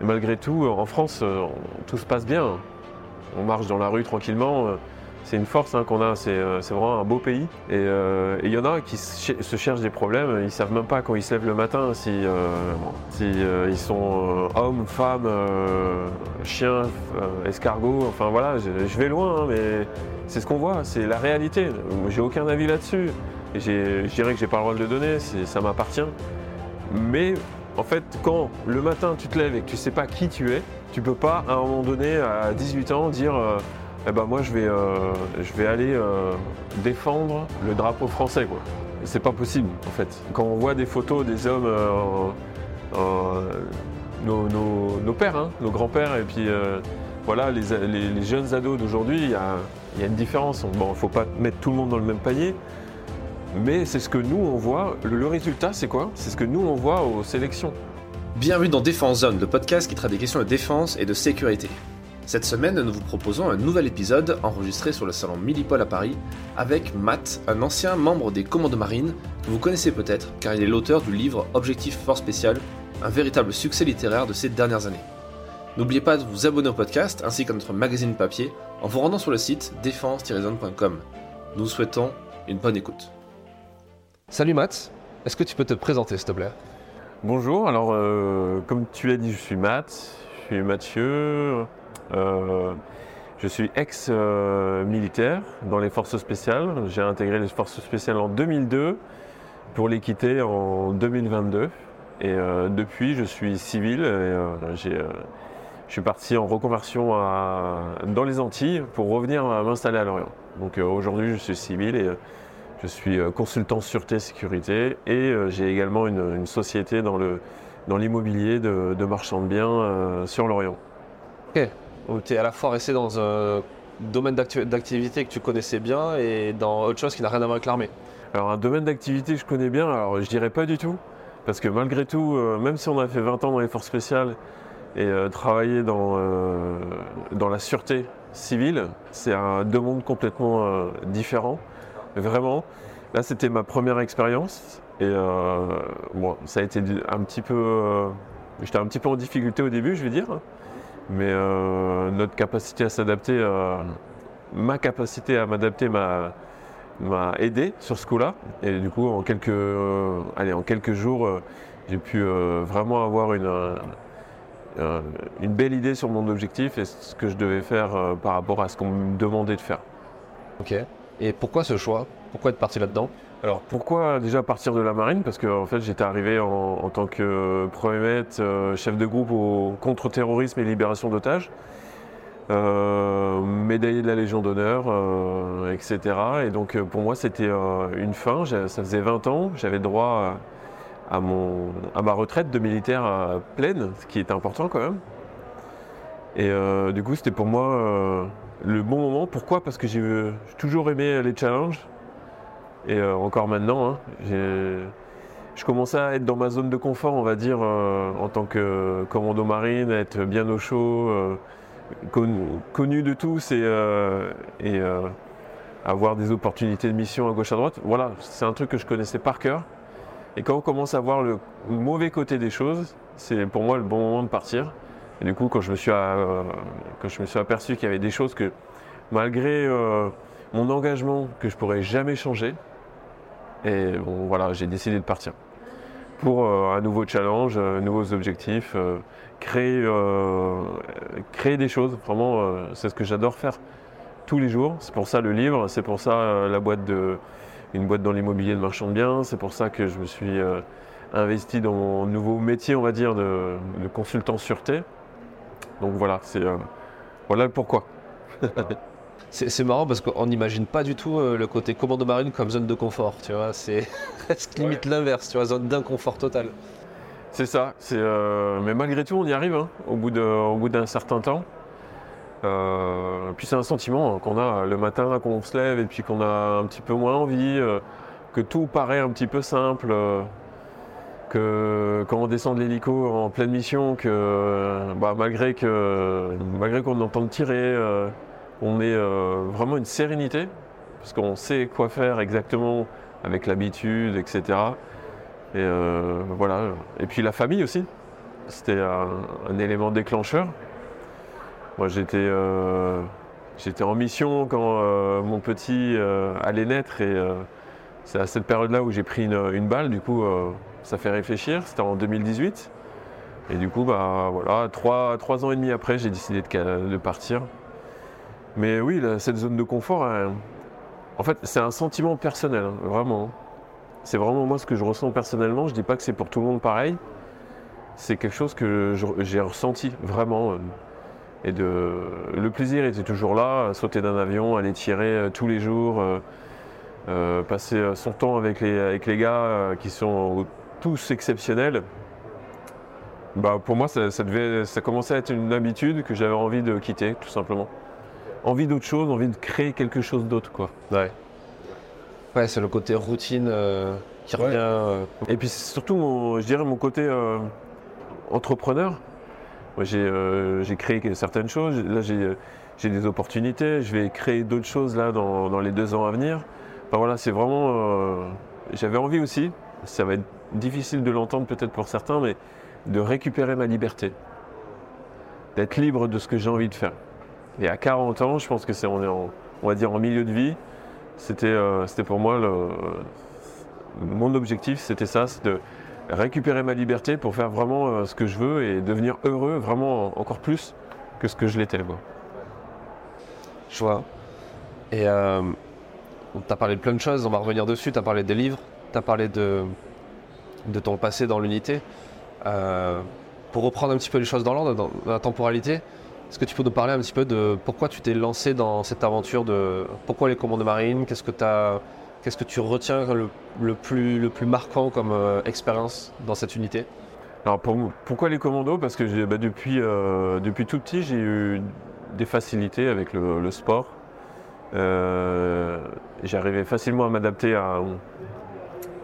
Malgré tout, en France, euh, tout se passe bien. On marche dans la rue tranquillement. euh, C'est une force hein, qu'on a, c'est euh, vraiment un beau pays. Et euh, il y en a qui se ch- se cherchent des problèmes, ils savent même pas quand ils se lèvent le matin si, euh, euh, ils sont euh, hommes, femmes, euh, chiens, euh, escargots, enfin voilà, je, vais loin, hein, mais c'est ce qu'on voit, c'est la réalité. J'ai aucun avis là-dessus. Je dirais que j'ai pas le droit de le donner, ça m'appartient. Mais en fait, quand le matin tu te lèves et que tu sais pas qui tu es, tu peux pas à un moment donné, à 18 ans, dire euh, eh ben moi je vais, euh, aller euh, défendre le drapeau français. C'est pas possible en fait. Quand on voit des photos des hommes, nos, pères, hein, nos grands-pères, et puis voilà, les, jeunes ados d'aujourd'hui, il y a, une différence. Bon, faut pas mettre tout le monde dans le même panier. Mais c'est ce que nous on voit. Le, résultat, c'est quoi? C'est ce que nous on voit aux sélections. Bienvenue dans Défense Zone, le podcast qui traite des questions de défense et de sécurité. Cette semaine, nous vous proposons un nouvel épisode enregistré sur le salon Millipol à Paris avec Matt, un ancien membre des commandos marines que vous connaissez peut-être car il est l'auteur du livre Objectif Force Spéciale, un véritable succès littéraire de ces dernières années. N'oubliez pas de vous abonner au podcast ainsi qu'à notre magazine papier en vous rendant sur le site défense-zone.com. Nous vous souhaitons une bonne écoute. Salut Matt, est-ce que tu peux te présenter s'il te plaît? Bonjour, alors euh, comme tu l'as dit, je suis Matt, je suis Mathieu, euh, je suis ex-militaire dans les forces spéciales. J'ai intégré les forces spéciales en 2002 pour les quitter en 2022. Et euh, depuis, je suis civil je suis parti en reconversion dans les Antilles pour revenir m'installer à Lorient. Donc aujourd'hui, je suis civil et je suis euh, consultant sûreté sécurité et euh, j'ai également une, une société dans le dans l'immobilier de, de marchand de biens euh, sur l'Orient. Donc tu es à la fois resté dans un domaine d'activité que tu connaissais bien et dans autre chose qui n'a rien à voir avec l'armée. Alors un domaine d'activité que je connais bien, alors je dirais pas du tout, parce que malgré tout, euh, même si on a fait 20 ans dans les forces spéciales et euh, travaillé dans, euh, dans la sûreté civile, c'est deux mondes complètement différents. Vraiment, là c'était ma première expérience et euh, bon, ça a été un petit peu, euh, j'étais un petit peu en difficulté au début, je vais dire, mais euh, notre capacité à s'adapter, ma capacité à m'adapter m'a aidé sur ce coup-là. Et du coup, en quelques, allez, en quelques jours, j'ai pu vraiment avoir une, une belle idée sur mon objectif et ce que je devais faire par rapport à ce qu'on me demandait de faire. Ok. Et pourquoi ce choix? Pourquoi être parti là-dedans? Alors pourquoi déjà partir de la marine? Parce que en fait j'étais arrivé en, tant que premier maître, euh, chef de groupe au contre-terrorisme et libération d'otages, euh, médaillé de la Légion d'honneur, euh, etc. Et donc euh, pour moi c'était euh, une fin, ça faisait 20 ans, j'avais droit à, à mon, à ma retraite de militaire euh, pleine, ce qui est important quand même. Et euh, du coup c'était pour moi euh, le bon moment. Pourquoi? Parce que j'ai j'ai toujours aimé les challenges. Et euh, encore maintenant, hein, je commençais à être dans ma zone de confort, on va dire, euh, en tant que commando marine, être bien au chaud, euh, connu, de tous et, euh, et, euh, avoir des opportunités de mission à gauche à droite. Voilà, c'est un truc que je connaissais par cœur. Et quand on commence à voir le mauvais côté des choses, c'est pour moi le bon moment de partir. Et du coup, quand je me suis, euh, quand je me suis aperçu qu'il y avait des choses que, malgré euh, mon engagement, que je pourrais jamais changer, et bon, voilà, j'ai décidé de partir pour euh, un nouveau challenge, euh, nouveaux objectifs, créer, créer des choses. Vraiment, c'est ce que j'adore faire tous les jours. C'est pour ça le livre, c'est pour ça la boîte de, une boîte dans l'immobilier de marchand de biens. C'est pour ça que je me suis investi dans mon nouveau métier, on va dire, de, de consultant sûreté. Donc voilà, c'est euh, voilà le pourquoi. C'est marrant parce qu'on n'imagine pas du tout euh, le côté commando marine comme zone de confort, tu vois. C'est presque limite l'inverse, tu vois, zone d'inconfort total. C'est ça, c'est, euh, mais malgré tout, on y arrive hein, au bout de- au bout d'un certain temps. Euh, puis c'est un sentiment hein, qu'on a le matin, qu'on se lève et puis qu'on a un petit peu moins envie, euh, que tout paraît un petit peu simple, euh, que quand on descend de l'hélico en pleine mission, que bah, malgré malgré qu'on entende tirer, euh, on est euh, vraiment une sérénité parce qu'on sait quoi faire exactement avec l'habitude, etc. Et euh, voilà. Et puis la famille aussi. c'était un, élément déclencheur. Moi, j'étais j'étais en mission quand mon petit allait naître et c'est à cette période-là où j'ai pris une, une balle. Du coup, ça fait réfléchir. C'était en 2018. Et du coup, bah voilà, trois, trois ans et demi après, j'ai décidé de, de partir. Mais oui, cette zone de confort, elle- en fait, c'est un sentiment personnel, hein, vraiment. C'est vraiment moi ce que je ressens personnellement. Je dis pas que c'est pour tout le monde pareil. C'est quelque chose que j'ai ressenti vraiment. euh, Et de, le plaisir était toujours là, sauter d'un avion, aller tirer euh, tous les jours, euh, passer son temps avec les, avec les gars qui sont tous exceptionnels. Bah, pour moi, ça, ça devait, ça commençait à être une habitude que j'avais envie de quitter, tout simplement. Envie d'autre chose, envie de créer quelque chose d'autre, quoi. Ouais. Ouais, c'est le côté routine euh, qui Ouais. revient. euh, Et puis c'est surtout, mon- je dirais, mon côté euh, entrepreneur. Moi, j'ai j'ai créé certaines choses. Là, j'ai j'ai des opportunités. Je vais créer d'autres choses là dans, dans les deux ans à venir. Enfin voilà, c'est vraiment. J'avais envie aussi. Ça va être difficile de l'entendre peut-être pour certains, mais de récupérer ma liberté, d'être libre de ce que j'ai envie de faire. Et à 40 ans, je pense que c'est on est en, on va dire en milieu de vie. C'était euh, c'était pour moi mon objectif, c'était ça, c'est de récupérer ma liberté pour faire vraiment euh, ce que je veux et devenir heureux vraiment encore plus que ce que je l'étais. Je vois. Et euh, tu parlé de plein de choses, on va revenir dessus. Tu as parlé des livres, tu as parlé de, de ton passé dans l'unité. Euh, pour reprendre un petit peu les choses dans l'ordre, dans, la temporalité, est-ce que tu peux nous parler un petit peu de pourquoi tu t'es lancé dans cette aventure de pourquoi les commandes marines Qu'est-ce que, qu'est-ce que tu retiens le, le plus, le plus marquant comme euh, expérience dans cette unité? Alors pourquoi les commandos? Parce que bah, depuis, euh, depuis tout petit, j'ai eu des facilités avec le, sport. J'arrivais facilement à m'adapter à,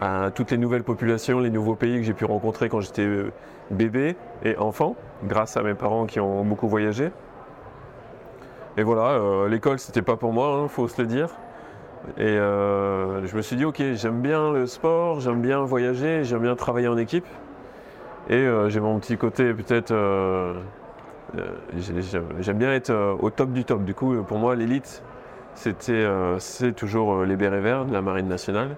à toutes les nouvelles populations, les nouveaux pays que j'ai pu rencontrer quand j'étais euh, bébé et enfant, grâce à mes parents qui ont beaucoup voyagé. Et voilà, euh, l'école c'était pas pour moi, il faut se le dire. Et euh, je me suis dit, ok, j'aime bien le sport, j'aime bien voyager, j'aime bien travailler en équipe. Et j'ai mon petit côté peut-être. j'ai- j'aime bien être au top du top. Du coup, pour moi, l'élite, c'était, c'est toujours les bérets verts de la Marine nationale.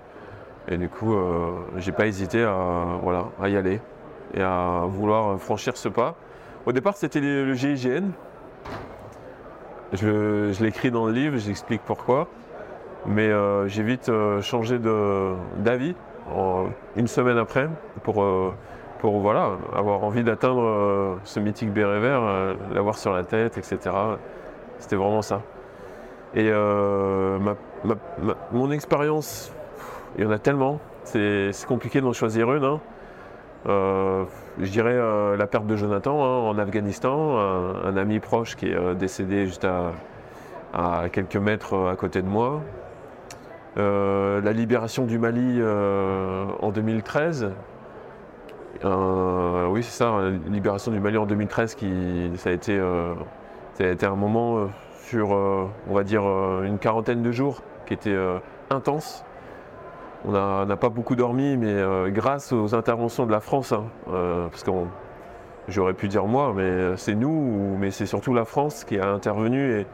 Et du coup, euh, j'ai pas hésité à, voilà, à y aller et à vouloir franchir ce pas. Au départ, c'était le GIGN. Je, l'écris dans le livre, j'explique pourquoi. Mais euh, j'ai vite euh, changé d'avis une semaine après pour, pour voilà, avoir envie d'atteindre ce mythique béret vert, l'avoir sur la tête, etc. C'était vraiment ça. Et mon expérience, il y en a tellement, c'est compliqué d'en choisir une. hein. Euh, je dirais euh, la perte de Jonathan hein, en Afghanistan, un, ami proche qui est euh, décédé juste à, quelques mètres à côté de moi. La libération du Mali en 2013. Euh, oui, c'est ça, la libération du Mali en 2013, qui, ça, a été, ça a été un moment sur, on va dire, une quarantaine de jours qui était intense. On n'a pas beaucoup dormi, mais euh, grâce aux interventions de la France, hein, euh, parce que j'aurais pu dire moi, mais c'est nous, mais c'est surtout la France qui a intervenu et,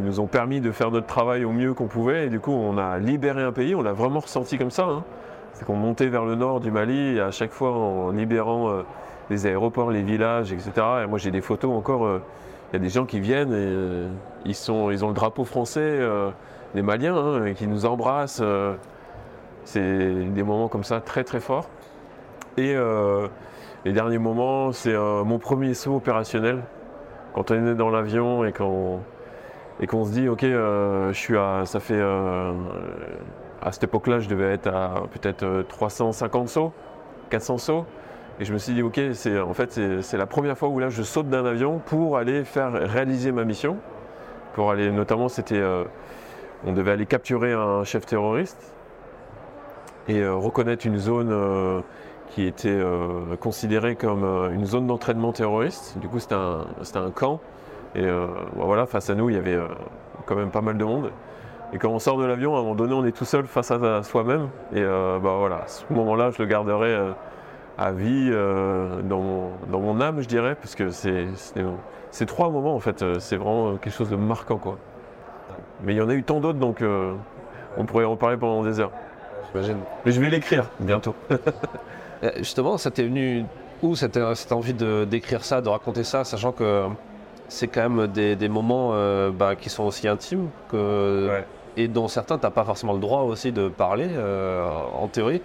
nous ont permis de faire notre travail au mieux qu'on pouvait. Et du coup, on a libéré un pays, on l'a vraiment ressenti comme ça. hein. C'est qu'on montait vers le nord du Mali, à chaque fois en libérant euh, les aéroports, les villages, etc. Et moi, j'ai des photos encore. euh, Il y a des gens qui viennent et euh, ils, sont, ils ont le drapeau français, euh, les Maliens, hein, et qui nous embrassent. C'est des moments comme ça très très forts. Et euh, les derniers moments, c'est euh, mon premier saut opérationnel. Quand on est dans l'avion et qu'on et qu'on se dit, ok, euh, je suis à, ça fait, à cette époque-là, je devais être à peut-être euh, 350 sauts, 400 sauts. Et je me suis dit, ok, c'est en fait c'est la première fois où là je saute d'un avion pour aller faire réaliser ma mission. Pour aller, notamment, c'était, on devait aller capturer un chef terroriste et euh, reconnaître une zone euh, qui était euh, considérée comme une zone d'entraînement terroriste. Du coup, c'était un, un camp. Et bon, voilà, face à nous, il y avait quand même pas mal de monde. Et quand on sort de l'avion, à un moment donné, on est tout seul face à, soi-même. Et bah voilà, à ce moment-là, je le garderai à vie dans, mon, dans, mon, âme, je dirais, parce que c'est trois moments en fait, c'est vraiment quelque chose de marquant quoi. Mais il y en a eu tant d'autres donc on pourrait en parler pendant des heures. J'imagine. Mais je vais l'écrire bientôt. Justement, ça t'est venu où cette, cette envie d'écrire ça, de raconter ça, sachant que c'est quand même des, moments euh, bah, qui sont aussi intimes que, et dont certains, tu n'as pas forcément le droit aussi de parler, euh, en théorie.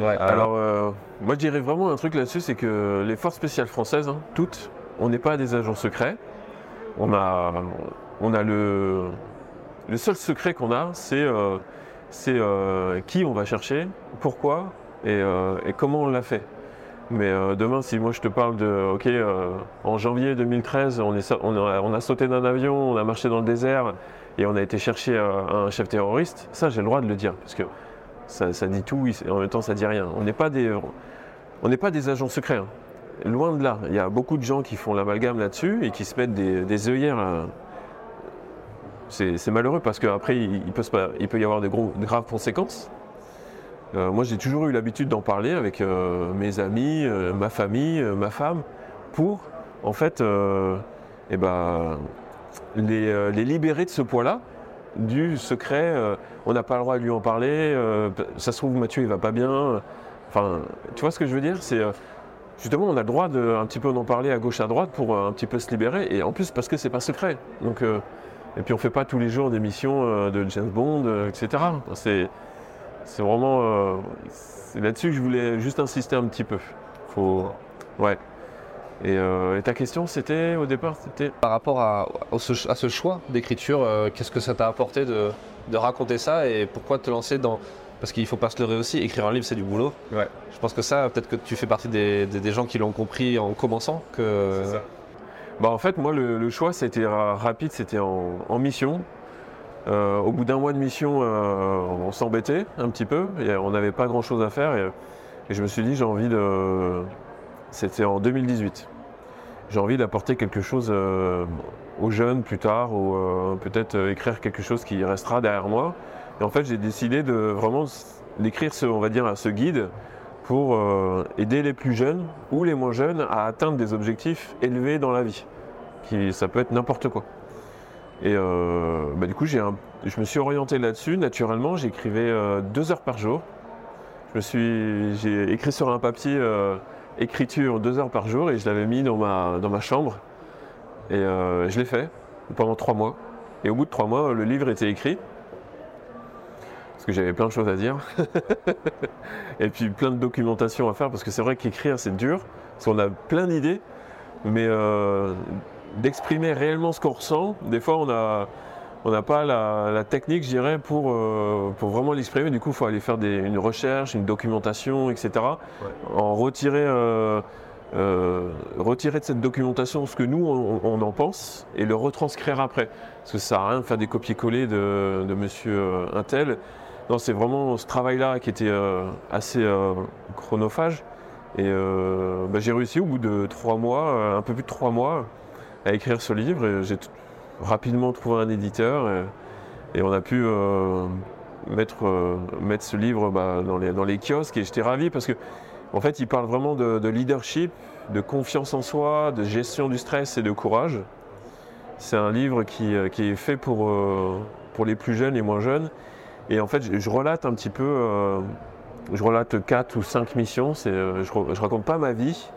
Ouais, alors, euh, moi je dirais vraiment un truc là-dessus, c'est que les forces spéciales françaises, hein, toutes, on n'est pas des agents secrets. On a, on a le, le seul secret qu'on a, c'est c'est qui on va chercher, pourquoi et comment on l'a fait. Mais euh, demain, si moi je te parle de, ok, euh, en janvier 2013, on, a, sauté d'un avion, on a marché dans le désert et on a été chercher euh, un chef terroriste, ça j'ai le droit de le dire, parce que ça, dit tout et en même temps ça dit rien. On n'est pas des, des agents secrets. Hein. Loin de là. Il y a beaucoup de gens qui font l'amalgame là-dessus et qui se mettent des, œillères. C'est malheureux parce qu'après, il, peut y avoir de graves conséquences. Euh, moi, j'ai toujours eu l'habitude d'en parler avec euh, mes amis, euh, ma famille, ma femme, pour, en fait, eh ben, les, libérer de ce poids-là, du secret. on n'a pas le droit de lui en parler. ça se trouve, Mathieu, il va pas bien. Enfin, tu vois ce que je veux dire? C'est justement, on a le droit de un petit peu en parler à gauche, à droite pour un petit peu se libérer. Et en plus, parce que c'est pas secret. Donc, et puis, on fait pas tous les jours des missions de James Bond, etc. C'est c'est vraiment euh, là-dessus que je voulais juste insister un petit peu. Faut, ouais. Euh, et, ta question, c'était au départ, c'était par rapport à, ce, choix d'écriture, euh, qu'est-ce que ça t'a apporté de, raconter ça et pourquoi te lancer dans parce qu'il faut pas se leurrer aussi, écrire un livre c'est du boulot. Ouais. Je pense que ça, peut-être que tu fais partie des, gens qui l'ont compris en commençant. Que... C'est ça. Bah en fait, moi, le, choix, c'était rapide, c'était en, mission. Euh, au bout d'un mois de mission, euh, on s'embêtait un petit peu, et on n'avait pas grand-chose à faire, et, je me suis dit j'ai envie de... C'était en 2018. J'ai envie d'apporter quelque chose euh, aux jeunes plus tard, ou peut-être écrire quelque chose qui restera derrière moi. Et en fait, j'ai décidé de vraiment d'écrire ce, on va dire, ce guide pour aider les plus jeunes ou les moins jeunes à atteindre des objectifs élevés dans la vie. Qui, ça peut être n'importe quoi. Et euh, bah, du coup, je me suis orienté là-dessus. Naturellement, j'écrivais euh, deux heures par jour. j'ai écrit sur un papier euh, écriture deux heures par jour et je l'avais mis dans ma, dans ma chambre. Et je l'ai fait pendant trois mois. Et au bout de trois mois, le livre était écrit. Parce que j'avais plein de choses à dire. et puis plein de documentation à faire. Parce que c'est vrai qu'écrire, c'est dur. Parce qu'on a plein d'idées. Mais d'exprimer réellement ce qu'on ressent. Des fois, on a on n'a pas la, technique, je dirais, pour, euh, pour vraiment l'exprimer. Du coup, il faut aller faire une recherche, une documentation, etc. En retirer, euh, euh, retirer de cette documentation ce que nous, on, en pense et le retranscrire après. Parce que ça sert à rien de faire des copier-coller de, de, monsieur Intel. Non, c'est vraiment ce travail-là qui était assez chronophage. Et bah, j'ai réussi au bout de trois mois, un peu plus de trois mois, à écrire ce livre. J'ai rapidement trouvé un éditeur et, on a pu euh, mettre, euh, mettre ce livre bah, dans, les, dans les kiosques et j'étais ravi parce que en fait il parle vraiment de, leadership, de confiance en soi, de gestion du stress et de courage. C'est un livre qui, euh, qui, est fait pour, pour les plus jeunes et moins jeunes. Et en fait, je, relate un petit peu, je relate quatre ou cinq missions. je, je raconte pas ma vie.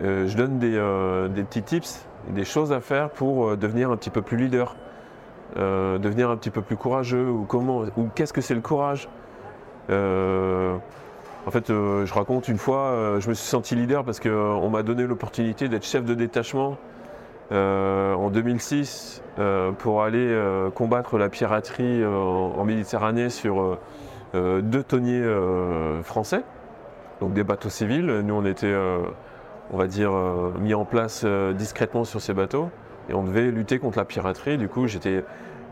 je donne des, des petits tips des choses à faire pour euh, devenir un petit peu plus leader, euh, devenir un petit peu plus courageux, ou comment, ou qu'est-ce que c'est le courage euh, En fait, je raconte une fois, je me suis senti leader parce qu'on m'a donné l'opportunité d'être chef de détachement en 2006 pour aller combattre la piraterie en, Méditerranée sur deux tonniers français, donc des bateaux civils. Nous, on était on va dire, euh, mis en place euh, discrètement sur ces bateaux. Et on devait lutter contre la piraterie. Du coup, j'étais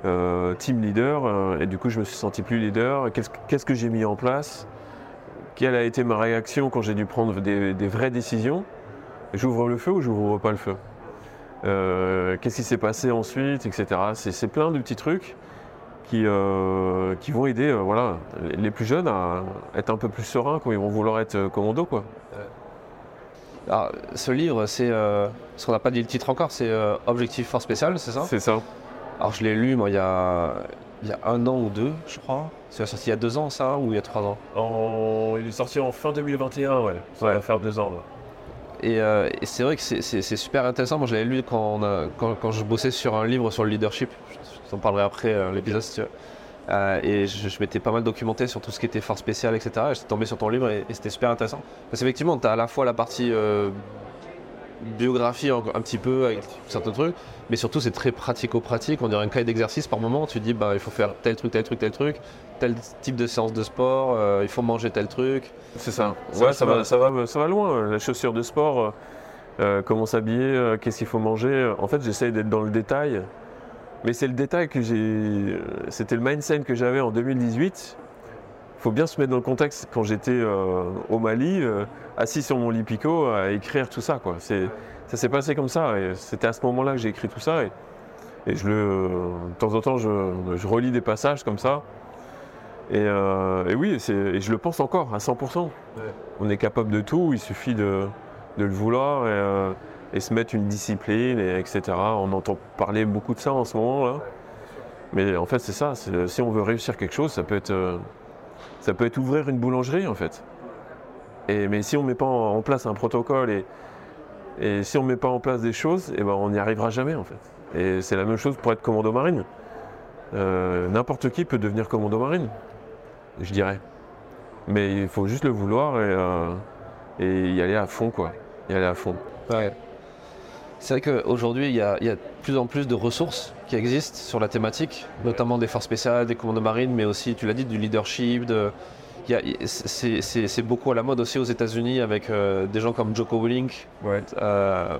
euh, team leader et du coup, je me suis senti plus leader. Qu'est-ce que j'ai mis en place? Quelle a été ma réaction quand j'ai dû prendre des, vraies décisions? J'ouvre le feu ou j'ouvre pas le feu? Qu'est-ce qui s'est passé ensuite, etc. C'est plein de petits trucs. qui, euh, qui vont aider euh, voilà, les- plus jeunes à être un peu plus sereins quand ils vont vouloir être euh, commando. Quoi. Alors, ce livre, c'est euh, ce qu'on n'a pas dit le titre encore, c'est euh, Objectif Force Spéciale, c'est ça? C'est ça. Alors je l'ai lu moi il y a, il y a un an ou deux, je crois. C'est sorti il y a deux ans ça, ou il y a trois ans? En- Il est sorti en fin 2021, ouais. Ça va faire deux ans. là. Et, euh, et c'est vrai que c'est- super intéressant. Moi, je l'avais lu quand, je bossais sur un livre sur le leadership. Je t'en parlerai après euh, l'épisode si tu veux. Euh, et je, m'étais pas mal documenté sur tout ce qui était force spéciale, etc. Et j'étais tombé sur ton livre et, et c'était super intéressant. Parce qu'effectivement, tu as à la fois la partie biographie un, un petit peu avec certains trucs, mais surtout c'est très pratico-pratique. On dirait un cahier d'exercice par moment. Tu dis, bah, il faut faire tel truc, tel truc, tel truc, tel type de séance de sport, euh, il faut manger tel truc. C'est ça. Ça, Ouais, ça ça, va. va, ça, va, ça va loin. La chaussure de sport, euh, euh, comment s'habiller, qu'est-ce qu'il faut manger. En fait, j'essaye d'être dans le détail. Mais c'est le détail que j'ai. C'était le mindset que j'avais en 2018. Il faut bien se mettre dans le contexte quand j'étais euh, au Mali, euh, assis sur mon lit picot, à écrire tout ça. Quoi. C'est- Ça s'est passé comme ça. et C'était à ce moment-là que j'ai écrit tout ça. Et, et je le, de temps en temps, je, je relis des passages comme ça. Et, euh, et oui, c'est- et je le pense encore à 100%. On est capable de tout, il suffit de, de le vouloir et, et se mettre une discipline, et etc. On entend parler beaucoup de ça en ce moment là. Mais en fait, c'est ça. c'est- Si on veut réussir quelque chose, ça peut être, ça peut être ouvrir une boulangerie en fait. Et, mais si on ne met pas en, place un protocole et, et si on ne met pas en place des choses, eh ben, on n'y arrivera jamais en fait. Et c'est la même chose pour être commando marine. Euh, N'importe qui peut devenir commando marine, je dirais. Mais il faut juste le vouloir et, euh, et y aller à fond, quoi. Y aller à fond. C'est vrai qu'aujourd'hui, il y, a il y a de plus en plus de ressources qui existent sur la thématique, notamment des forces spéciales, des commandos marines, mais aussi, tu l'as dit, du leadership. De... C'est beaucoup à la mode aussi aux États-Unis avec euh, des gens comme Joko Willink euh,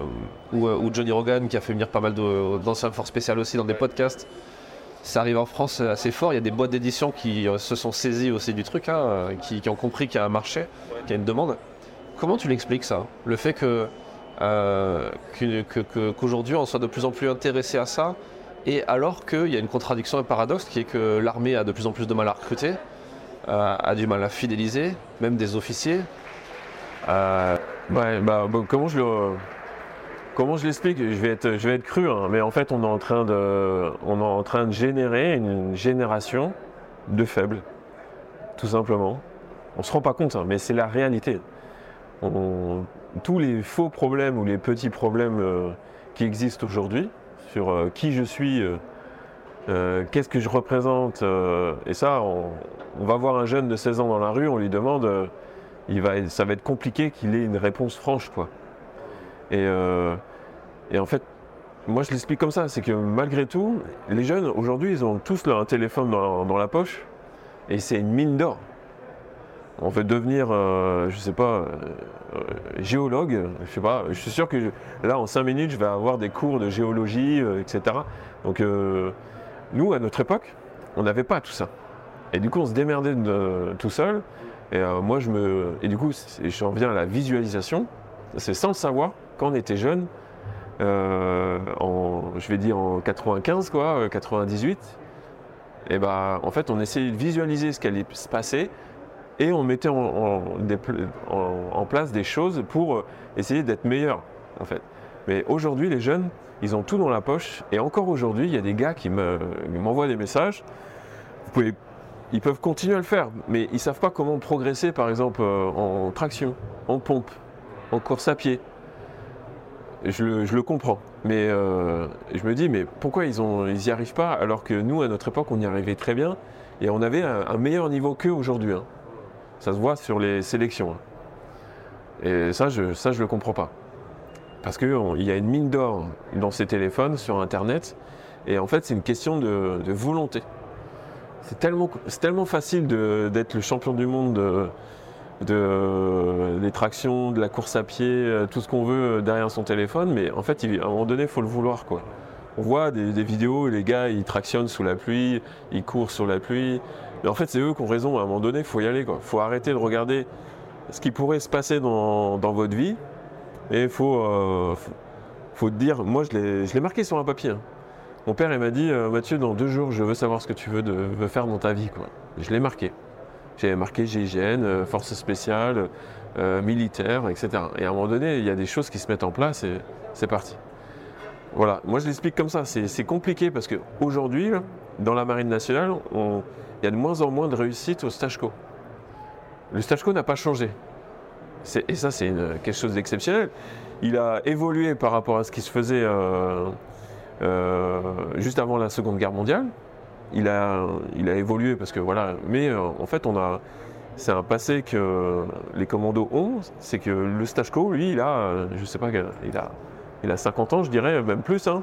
ou, euh, ou Johnny Rogan qui a fait venir pas mal d'anciens forces spéciales aussi dans des podcasts. Ça arrive en France assez fort. Il y a des boîtes d'édition qui se sont saisies aussi du truc, hein, qui, qui ont compris qu'il y a un marché, qu'il y a une demande. Comment tu l'expliques ça? Le fait que euh, qu'aujourd'hui on soit de plus en plus intéressé à ça, et alors qu'il y a une contradiction un paradoxe qui est que l'armée a de plus en plus de mal à recruter, euh, a du mal à fidéliser, même des officiers. Euh, Ouais, bah, bon, comment je le. Comment je l'explique? Je, vais être- je vais être cru, hein, mais en fait, on est, en train de, on est en train de générer une génération de faibles, tout simplement. On se rend pas compte, hein, mais c'est la réalité. Tous les faux problèmes ou les petits problèmes euh, qui existent aujourd'hui sur euh, qui je suis, euh, qu'est-ce que je représente, et ça, on, va voir un jeune de 16 ans dans la rue, on lui demande. il va, ça va être compliqué qu'il ait une réponse franche. Quoi. Et, en fait, moi je l'explique comme ça, c'est que malgré tout, les jeunes aujourd'hui, ils ont tous leur téléphone dans la poche et c'est une mine d'or. On veut devenir, euh, je sais pas, euh, euh, géologue, je sais pas, je suis sûr que là en 5 minutes je vais avoir des cours de géologie, euh, etc. Donc nous, à notre époque, on n'avait pas tout ça. Et du coup, on se démerdait tout seul. Et moi, je me. Et du coup, j'en reviens à la visualisation. C'est sans le savoir, quand on était jeune, en, je vais dire en 95, quoi, euh, 98, et ben, en fait, on essayait de visualiser ce qui allait se passer et on mettait en, place des choses pour euh, essayer d'être meilleur, en fait. Mais aujourd'hui, les jeunes, ils ont tout dans la poche. Et encore aujourd'hui, il y a des gars qui me- qui m'envoient des messages. Ils peuvent continuer à le faire, mais ils ne savent pas comment progresser, par exemple, euh, en traction, en pompe, en course à pied. Je, le- comprends, mais euh, je me dis, mais pourquoi ils n'y arrivent pas alors que nous, à notre époque, on y arrivait très bien et on avait un, un meilleur niveau qu'eux aujourd'hui. hein. Ça se voit sur les sélections. hein. Et ça, je ne ça, je le comprends pas. Parce qu'il y a une mine d'or dans ces téléphones, sur Internet, et en fait, c'est une question de- volonté. C'est tellement, tellement facile d'être le champion du monde de, de- des tractions, de la course à pied, euh, tout ce qu'on veut derrière son téléphone, mais en fait, à un moment donné, il faut le vouloir. Quoi. On voit des, vidéos, les gars, ils tractionnent sous la pluie, ils courent sur la pluie, mais en fait, c'est eux qui ont raison. À un moment donné, il faut y aller. Il faut arrêter de regarder ce qui pourrait se passer dans, dans votre vie, et il faut, euh, faut, dire, moi, je l'ai je l'ai marqué sur un papier. hein. Mon père, il m'a dit euh, Mathieu, dans deux jours, je veux savoir ce que tu veux, de, veux faire dans ta vie. Quoi. Je l'ai marqué. J'ai marqué GIGN, euh, forces spéciales, euh, militaires, etc. Et à un moment donné, il y a des choses qui se mettent en place et c'est parti. Voilà, moi je l'explique comme ça. C'est compliqué parce qu'aujourd'hui, dans la Marine nationale, on- il y a de moins en moins de réussite au stage co. Le stage co n'a pas changé. Et ça, c'est quelque chose d'exceptionnel. Il a évolué par rapport à ce qui se faisait euh, euh, juste avant la Seconde Guerre mondiale. Il a, il a évolué parce que voilà. Mais euh, en fait, on a, c'est un passé que les commandos ont. C'est que le stage co, lui, il a, je sais pas, il a, il a 50 ans, je dirais, même plus. hein.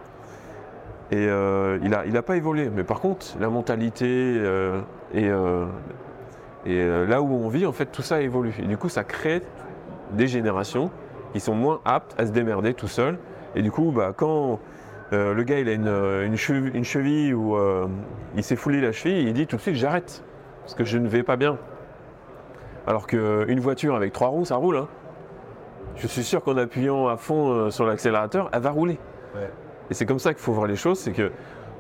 Et euh, il n'a pas évolué. Mais par contre, la mentalité euh, et, euh, là où on vit, en fait, tout ça évolue. Et du coup, ça crée des générations qui sont moins aptes à se démerder tout seuls. Et du coup, bah, quand le gars il a une, cheville, ou il s'est foulé la cheville, il dit tout de suite j'arrête parce que je ne vais pas bien. Alors qu'une voiture avec trois roues, ça roule. hein. Je suis sûr qu'en appuyant à fond euh, sur l'accélérateur, elle va rouler. Ouais. Et c'est comme ça qu'il faut voir les choses, c'est que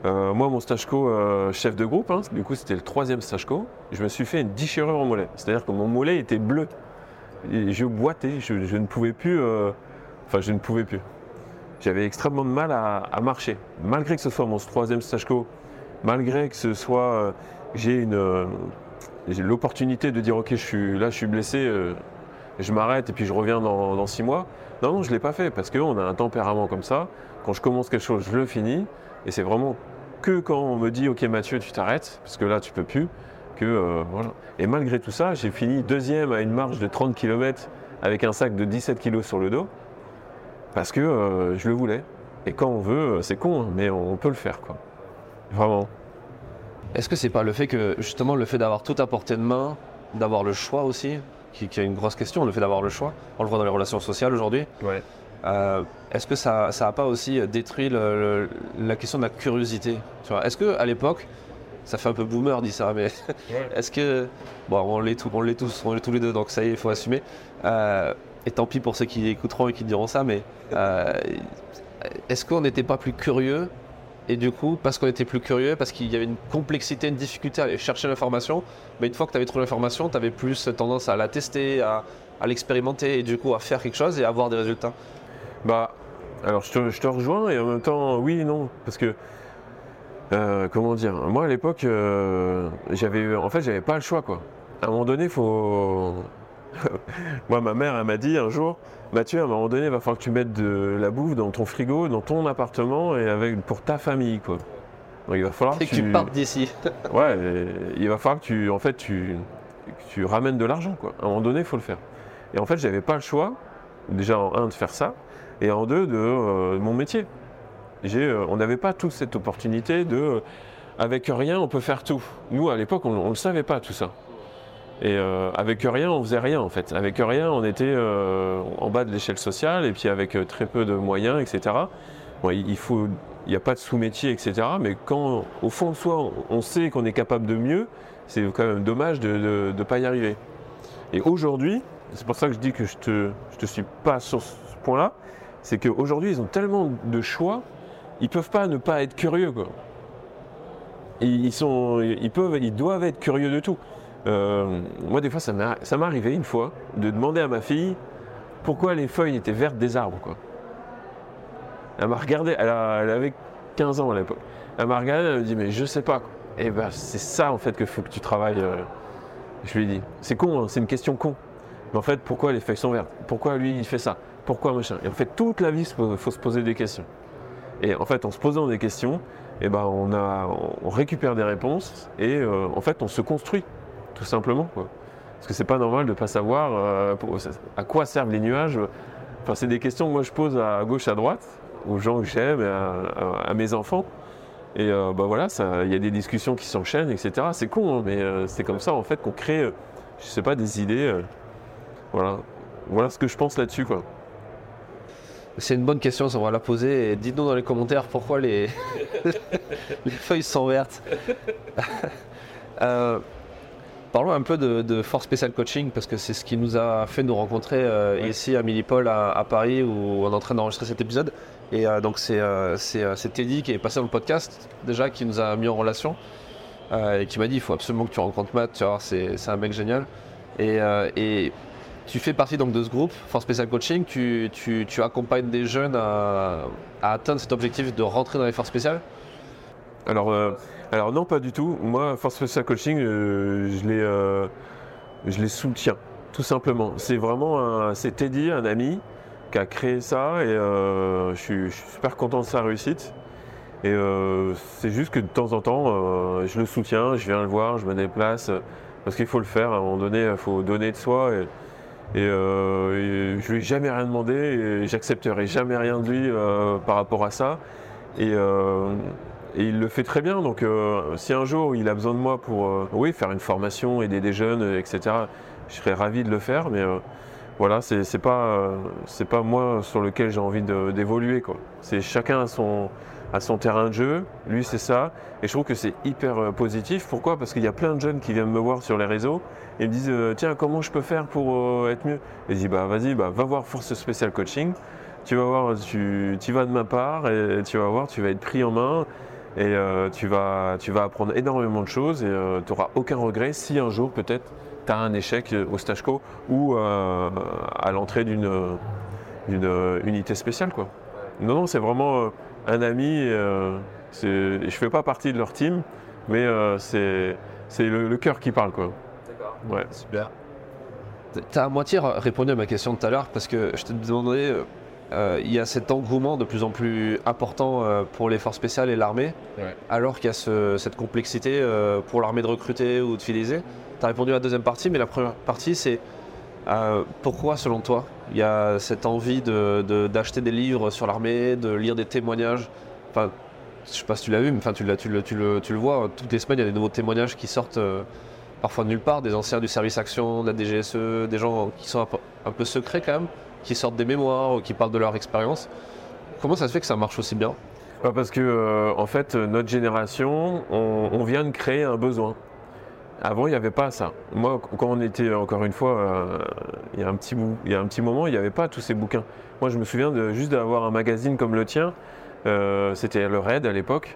euh, moi, mon stage co euh, chef de groupe, hein, du coup c'était le troisième stage co, je me suis fait une déchirure au mollet. C'est-à-dire que mon mollet était bleu. Et je boitais, je, je ne pouvais plus, euh, enfin je ne pouvais plus. J'avais extrêmement de mal à, à marcher, malgré que ce soit mon troisième stage co, malgré que ce soit, j'ai une, l'opportunité de dire ok, je suis là, je suis blessé, je m'arrête et puis je reviens dans, six mois. Non, non, je l'ai pas fait parce qu'on a un tempérament comme ça. Quand je commence quelque chose, je le finis, et c'est vraiment que quand on me dit ok Mathieu, tu t'arrêtes parce que là tu peux plus, que euh, voilà. Et malgré tout ça, j'ai fini deuxième à une marche de 30 km avec un sac de 17 kg sur le dos parce que euh, je le voulais. Et quand on veut, euh, c'est con, hein, mais on peut le faire quoi. Vraiment. Est-ce que c'est pas le fait que, justement, le fait d'avoir tout à portée de main, d'avoir le choix aussi, qui, qui est une grosse question, le fait d'avoir le choix, on le voit dans les relations sociales aujourd'hui, Ouais. euh, est-ce que ça n'a pas aussi détruit le- le- la question de la curiosité? Est-ce qu'à l'époque, ça fait un peu boomer dit ça, mais est-ce que. Bon, on l'est tous, on l'est tous, on l'est tous les deux, donc ça y est, il faut assumer. Euh, et tant pis pour ceux qui écouteront et qui diront ça, mais euh, est-ce qu'on n'était pas plus curieux et du coup, parce qu'on était plus curieux, parce qu'il y avait une complexité, une difficulté à aller chercher l'information, mais une fois que tu avais trouvé l'information, tu avais plus tendance à la tester, à, l'expérimenter et du coup à faire quelque chose et à avoir des résultats. Bah, alors je te, je te rejoins et en même temps, oui et non. Parce que, euh, comment dire, moi à l'époque, euh, j'avais, en fait, j'avais pas le choix quoi. À un moment donné, il faut. moi, ma mère, elle m'a dit un jour, Mathieu, à un moment donné, il va falloir que tu mettes de la bouffe dans ton frigo, dans ton appartement et avec pour ta famille quoi. Donc il va falloir Et que tu partes d'ici. Ouais, il va falloir que tu, en fait, tu, que tu ramènes de l'argent, quoi. À un moment donné, il faut le faire. Et en fait, j'avais pas le choix, déjà en un de faire ça, et en deux de euh, mon métier. Euh, on n'avait pas tous cette opportunité de, euh, avec rien, on peut faire tout. Nous, à l'époque, on ne le savait pas tout ça. Et euh, avec rien, on faisait rien en fait. Avec rien, on était euh, en bas de l'échelle sociale, et puis avec euh, très peu de moyens, etc. Bon, il faut, il n'y a pas de sous-métier, etc. Mais quand, au fond de soi, on- sait qu'on est capable de mieux, c'est quand même dommage de ne pas y arriver. Et aujourd'hui, c'est pour ça que je dis que je ne te, je te suis pas sur ce point-là, c'est qu'aujourd'hui, ils ont tellement de choix, ils peuvent pas ne pas être curieux. Quoi. Ils sont, ils, peuvent, ils doivent être curieux de tout. Euh, moi, des fois, ça m'est arrivé une fois de demander à ma fille pourquoi les feuilles étaient vertes des arbres. Quoi. Elle m'a regardé, elle, avait 15 ans à l'époque. Elle m'a regardé, elle me dit Mais je sais pas. Et ben, c'est ça en fait qu'il faut que tu travailles. euh. Je lui ai dit C'est con, hein, c'est une question con. Mais en fait, pourquoi les feuilles sont vertes? Pourquoi lui il fait ça? Pourquoi machin? Et en fait, toute la vie, il faut se poser des questions. Et en fait, en se posant des questions, eh ben, on, a, on récupère des réponses et euh, en fait, on se construit, tout simplement. quoi. Parce que c'est pas normal de pas savoir euh, à quoi servent les nuages. Enfin, c'est des questions que moi je pose à gauche, à droite, aux gens que j'aime, à, mes enfants. Et euh, bah voilà, il y a des discussions qui s'enchaînent, etc. C'est con, hein, mais euh, c'est comme ça en fait qu'on crée, euh, je sais pas, des idées. voilà. voilà ce que je pense là-dessus, quoi. C'est une bonne question, ça, on va la poser. Dites-nous dans les commentaires pourquoi les, les feuilles sont vertes. parlons un peu de, de Force Special Coaching, parce que c'est ce qui nous a fait nous rencontrer euh, Ouais. ici à Millipol, à, à Paris, où on est en train d'enregistrer cet épisode. Et euh, donc c'est euh, c'est, Teddy qui est passé dans le podcast déjà, qui nous a mis en relation et qui m'a dit il faut absolument que tu rencontres Matt, tu vois, c'est c'est un mec génial. Et, et tu fais partie donc de ce groupe, Force Special Coaching, tu, tu, tu accompagnes des jeunes à, à atteindre cet objectif de rentrer dans les forces spéciales Alors, euh, alors non, pas du tout. Moi, Force Special Coaching, euh, je, les, euh, je soutiens, tout simplement. C'est vraiment c'est Teddy, un ami, qui a créé ça et euh, je, suis, super content de sa réussite. Et c'est juste que de temps en temps, je le soutiens, je viens le voir, je me déplace, parce qu'il faut le faire. À un moment donné, il faut donner de soi. Et, et, euh, et je lui ai jamais rien demandé et j'accepterai jamais rien de lui par rapport à ça. Et, et il le fait très bien. Donc, euh, si un jour il a besoin de moi pour euh, faire une formation, aider des jeunes, etc., je serais ravi de le faire. Mais euh, voilà, c'est pas, pas moi sur lequel j'ai envie d'évoluer. C'est chacun a son, terrain de jeu. Lui, c'est ça. Et je trouve que c'est hyper positif. Pourquoi? Parce qu'il y a plein de jeunes qui viennent me voir sur les réseaux et me disent Tiens, comment je peux faire pour être mieux? Et je dis Bah, vas-y, bah, va voir Force Spécial Coaching. Tu vas voir, tu, tu vas de ma part et tu vas voir, tu vas être pris en main et euh, tu, vas, tu vas apprendre énormément de choses et tu n'auras aucun regret si un jour peut-être tu as un échec euh, au stage co ou euh, à l'entrée d'une d'une, euh, unité spéciale. Quoi. Non, non, c'est vraiment euh, un ami. euh, je ne fais pas partie de leur team, mais euh, c'est c'est le, le cœur qui parle. Quoi. Ouais. Super. Tu as à moitié répondu à ma question de tout à l'heure parce que je te demandais, euh, il y a cet engouement de plus en plus important euh, pour les forces spéciales et l'armée, Ouais. alors qu'il y a ce- cette complexité euh, pour l'armée de recruter ou de fidéliser. Tu as répondu à la deuxième partie, mais la première partie c'est pourquoi selon toi il y a cette envie de- de- d'acheter des livres sur l'armée, de lire des témoignages? Enfin, je sais pas si tu l'as vu, mais enfin, tu, le, tu le- tu le vois, toutes les semaines il y a des nouveaux témoignages qui sortent. parfois de nulle part, des anciens du service action, de la DGSE, des gens qui sont un peu, un peu secrets quand même, qui sortent des mémoires ou qui parlent de leur expérience. Comment ça se fait que ça marche aussi bien? Bah, parce que euh, en fait, notre génération, on, vient de créer un besoin. Avant, il n'y avait pas ça. Moi, quand on était, encore une fois, euh, il, y a un petit moment, il n'y avait pas tous ces bouquins. Moi, je me souviens juste d'avoir un magazine comme le tien. euh, C'était le RAID à l'époque.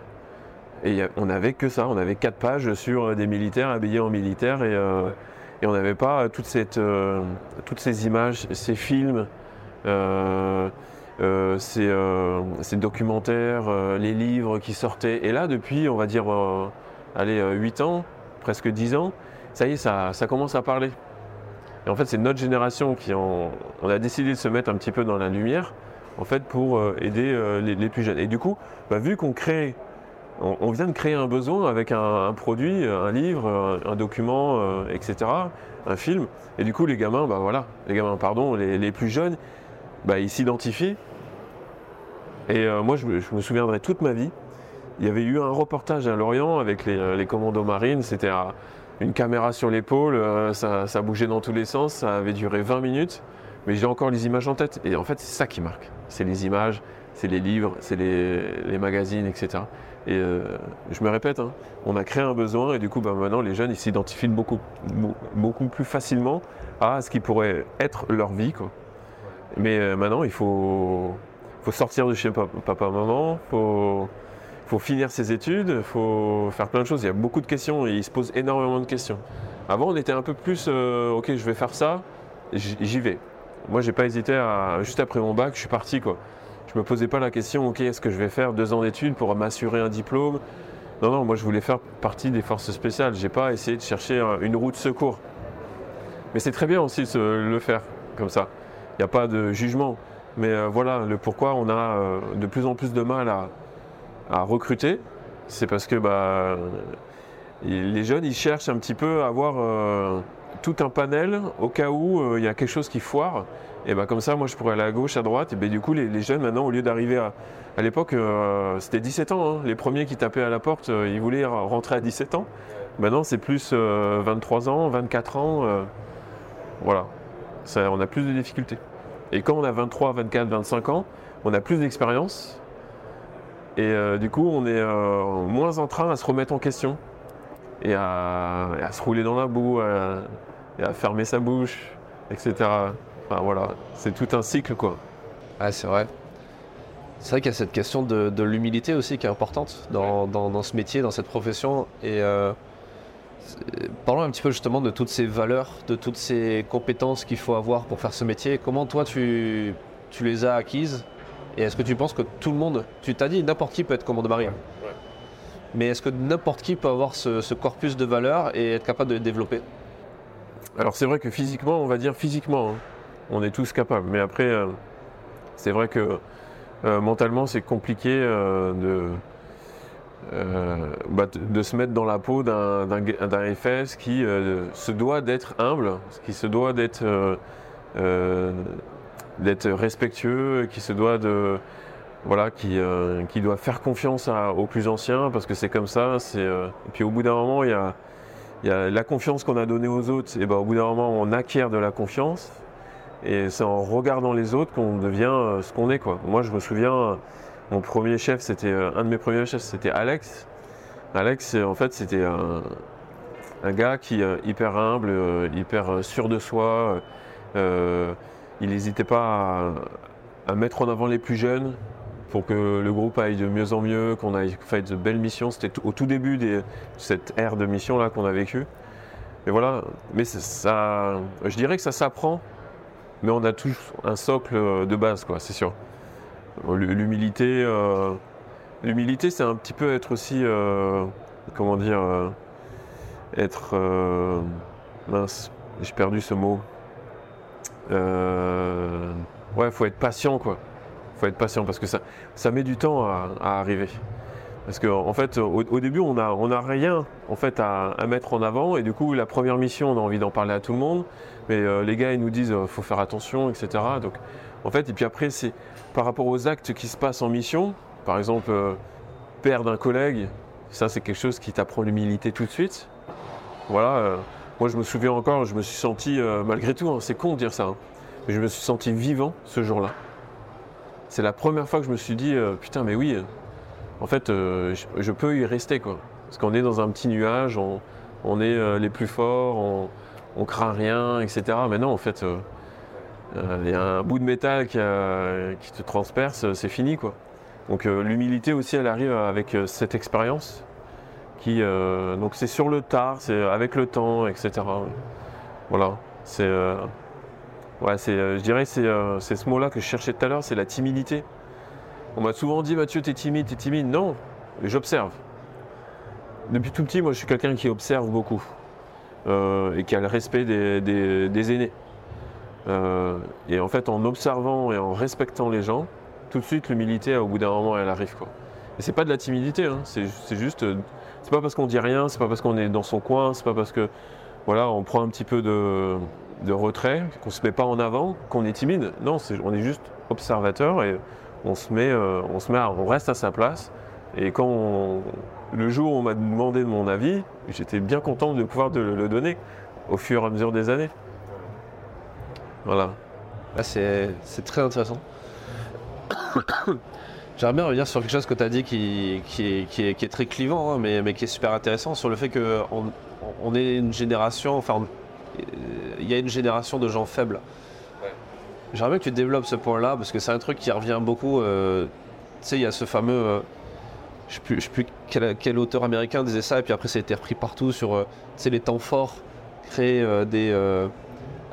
Et on n'avait que ça. On avait quatre pages sur des militaires habillés en militaire. Et, euh, on n'avait pas euh, toutes ces images, ces films. Euh, euh, ces, euh, documentaires, euh, les livres qui sortaient. Et là, depuis, on va dire, allez, euh, 8 ans, presque 10 ans, ça y est, ça, commence à parler. Et en fait, c'est notre génération qui on a décidé de se mettre un petit peu dans la lumière, en fait, pour aider les, plus jeunes. Et du coup, bah, vu qu'on crée, on, vient de créer un besoin avec un, produit, un livre, un, un document, etc., un film. Et du coup, les gamins, bah voilà, les gamins, pardon, les, les plus jeunes, bah, ils s'identifient. Et euh, moi, je me, souviendrai toute ma vie. Il y avait eu un reportage à Lorient avec les, euh, commandos marines. C'était une caméra sur l'épaule, euh, ça, bougeait dans tous les sens. Ça avait duré 20 minutes. Mais j'ai encore les images en tête. Et en fait, c'est ça qui marque. C'est les images, c'est les livres, c'est les, magazines, etc. Et je me répète, hein, on a créé un besoin et du coup, bah, maintenant, les jeunes, ils s'identifient beaucoup, beau- beaucoup plus facilement à ce qui pourrait être leur vie. Mais euh, maintenant, il faut, sortir de chez papa, papa faut, finir ses études, il faut faire plein de choses. Il y a beaucoup de questions et ils se posent énormément de questions. Avant, on était un peu plus, euh, ok, je vais faire ça, j'y vais. Moi, j'ai pas hésité à, juste après mon bac, je suis parti quoi. Je me posais pas la question, ok, est-ce que je vais faire deux ans d'études pour m'assurer un diplôme? Non, non, moi je voulais faire partie des forces spéciales. J'ai pas essayé de chercher un- une route secours. Mais c'est très bien aussi de le faire comme ça. Il n'y a pas de jugement. Mais euh, voilà, le pourquoi on a euh, de plus en plus de mal à, recruter, c'est parce que bah, les jeunes, ils cherchent un petit peu à avoir euh, tout un panel au cas où il y a quelque chose qui foire. Et bah, comme ça, moi, je pourrais aller à gauche, à droite. Et ben, du coup, les, jeunes, maintenant, au lieu d'arriver à... À l'époque, c'était 17 ans. hein. Les premiers qui tapaient à la porte, ils voulaient rentrer à 17 ans. Maintenant, c'est plus euh, 23 ans, 24 ans. voilà. On a plus de difficultés. Et quand on a 23, 24, 25 ans, on a plus d'expérience. Et euh, du coup, on est euh, moins en train à se remettre en question. Et à, se rouler dans la boue, à- et à fermer sa bouche, etc. Enfin voilà, c'est tout un cycle quoi. Ouais, c'est vrai. C'est vrai qu'il y a cette question de, l'humilité aussi qui est importante dans, ce métier, dans cette profession. Et euh, parlons un petit peu justement de toutes ces valeurs, de toutes ces compétences qu'il faut avoir pour faire ce métier. Comment toi tu, tu les as acquises Et est-ce que tu penses que tout le monde, tu t'as dit n'importe qui peut être commando marine, mais est-ce que n'importe qui peut avoir ce, ce corpus de valeurs et être capable de les développer? Alors c'est vrai que physiquement, on va dire physiquement, hein, on est tous capables. Mais après, euh, c'est vrai que euh, mentalement, c'est compliqué euh, de, bah, de- se mettre dans la peau d'un FS qui euh, se doit d'être humble, qui se doit d'être euh, euh, d'être respectueux, qui se doit de voilà, qui, euh, qui doit faire confiance à- aux plus anciens parce que c'est comme ça. euh, et puis au bout d'un moment, il y a y a la confiance qu'on a donnée aux autres, et ben au bout d'un moment, on acquiert de la confiance. Et c'est en regardant les autres qu'on devient euh, ce qu'on est. Quoi. Moi, je me souviens, euh, mon premier chef, c'était euh, un de mes premiers chefs, c'était Alex. Alex, c'est- en fait, c'était un, gars qui est hyper humble, euh, hyper euh, sûr de soi. euh, il n'hésitait pas à, mettre en avant les plus jeunes pour que le groupe aille de mieux en mieux, qu'on aille fait de belles missions. C'était au tout début de cette ère de mission là qu'on a vécu. Et voilà, mais ça, je dirais que ça s'apprend, mais on a tous un socle euh, de base, c'est sûr. Euh, l'humilité, c'est un petit peu être aussi, euh, comment dire, euh, être, mince, j'ai perdu ce mot. Ouais, faut être patient, quoi. Faut être patient parce que ça, ça met du temps à, arriver. Parce qu'en en fait, au, début, on n'a a rien en fait, à, mettre en avant. Et du coup, la première mission, on a envie d'en parler à tout le monde. Mais les gars, ils nous disent faut faire attention, etc. Donc, en fait, et puis après, c'est par rapport aux actes qui se passent en mission. Par exemple, euh, perdre un collègue, ça, c'est quelque chose qui t'apprend l'humilité tout de suite. Voilà. euh, moi, je me souviens encore, je me suis senti, euh, malgré tout, hein, c'est con de dire ça, hein, mais je me suis senti vivant ce jour-là. C'est la première fois que je me suis dit, euh, putain, mais oui, en fait, je, peux y rester, quoi. Parce qu'on est dans un petit nuage, on, est les plus forts, on, on craint rien, etc. Mais non, en fait, il y a un bout de métal qui, te transperce, euh, c'est fini, quoi. Donc euh, l'humilité aussi, elle arrive avec euh, cette expérience. Euh, donc c'est sur le tard, c'est avec le temps, etc. Voilà, c'est... euh, Ouais, c'est, euh, je dirais c'est euh, c'est ce mot-là que je cherchais tout à l'heure, c'est la timidité. On m'a souvent dit, Mathieu, t'es timide, t'es timide. Non, j'observe. Depuis tout petit, moi, je suis quelqu'un qui observe beaucoup euh, et qui a le respect des aînés. Euh, et en fait, en observant et en respectant les gens, tout de suite, l'humilité, au bout d'un moment, elle arrive. Quoi. Et c'est pas de la timidité, hein, c'est juste. euh, C'est pas parce qu'on dit rien, c'est pas parce qu'on est dans son coin, c'est pas parce que voilà, on prend un petit peu de, retrait, qu'on se met pas en avant, qu'on est timide. Non, on est juste observateur et on se met, euh, on se met, à- on reste à sa place. Et quand le jour où on m'a demandé de mon avis, j'étais bien content de pouvoir le donner au fur et à mesure des années. Voilà. Là, c'est très intéressant. J'aimerais bien revenir sur quelque chose que tu as dit qui, qui, est, qui est- qui est très clivant, hein, mais, mais qui est super intéressant, sur le fait qu'on on est une génération, enfin, il y a une génération de gens faibles. J'aimerais bien que tu développes ce point-là, parce que c'est un truc qui revient beaucoup. euh, tu sais, il y a ce fameux. euh, je ne sais plus, quel, quel auteur américain disait ça, et puis après, ça a été repris partout sur euh, les temps forts, créer des,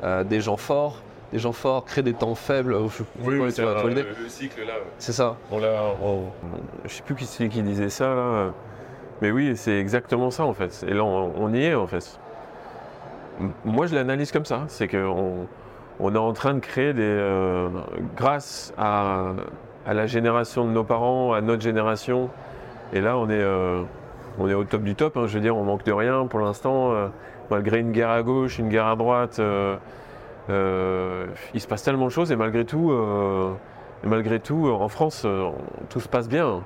euh, euh, des gens forts. Des gens forts créent des temps faibles. Je tu vois l'idée le cycle là. C'est ça. On l'a. on- Je sais plus qui c'est qui disait ça là. Mais oui, c'est exactement ça en fait. Et là, on, on y est en fait. Moi, je l'analyse comme ça. C'est qu'on on est en train de créer des. euh, grâce à, à la génération de nos parents, à notre génération. Et là, on est, euh, on est au top du top. hein. Je veux dire, on manque de rien pour l'instant. euh, malgré une guerre à gauche, une guerre à droite. euh, euh, il se passe tellement de choses et malgré tout. euh, en France, tout se passe bien.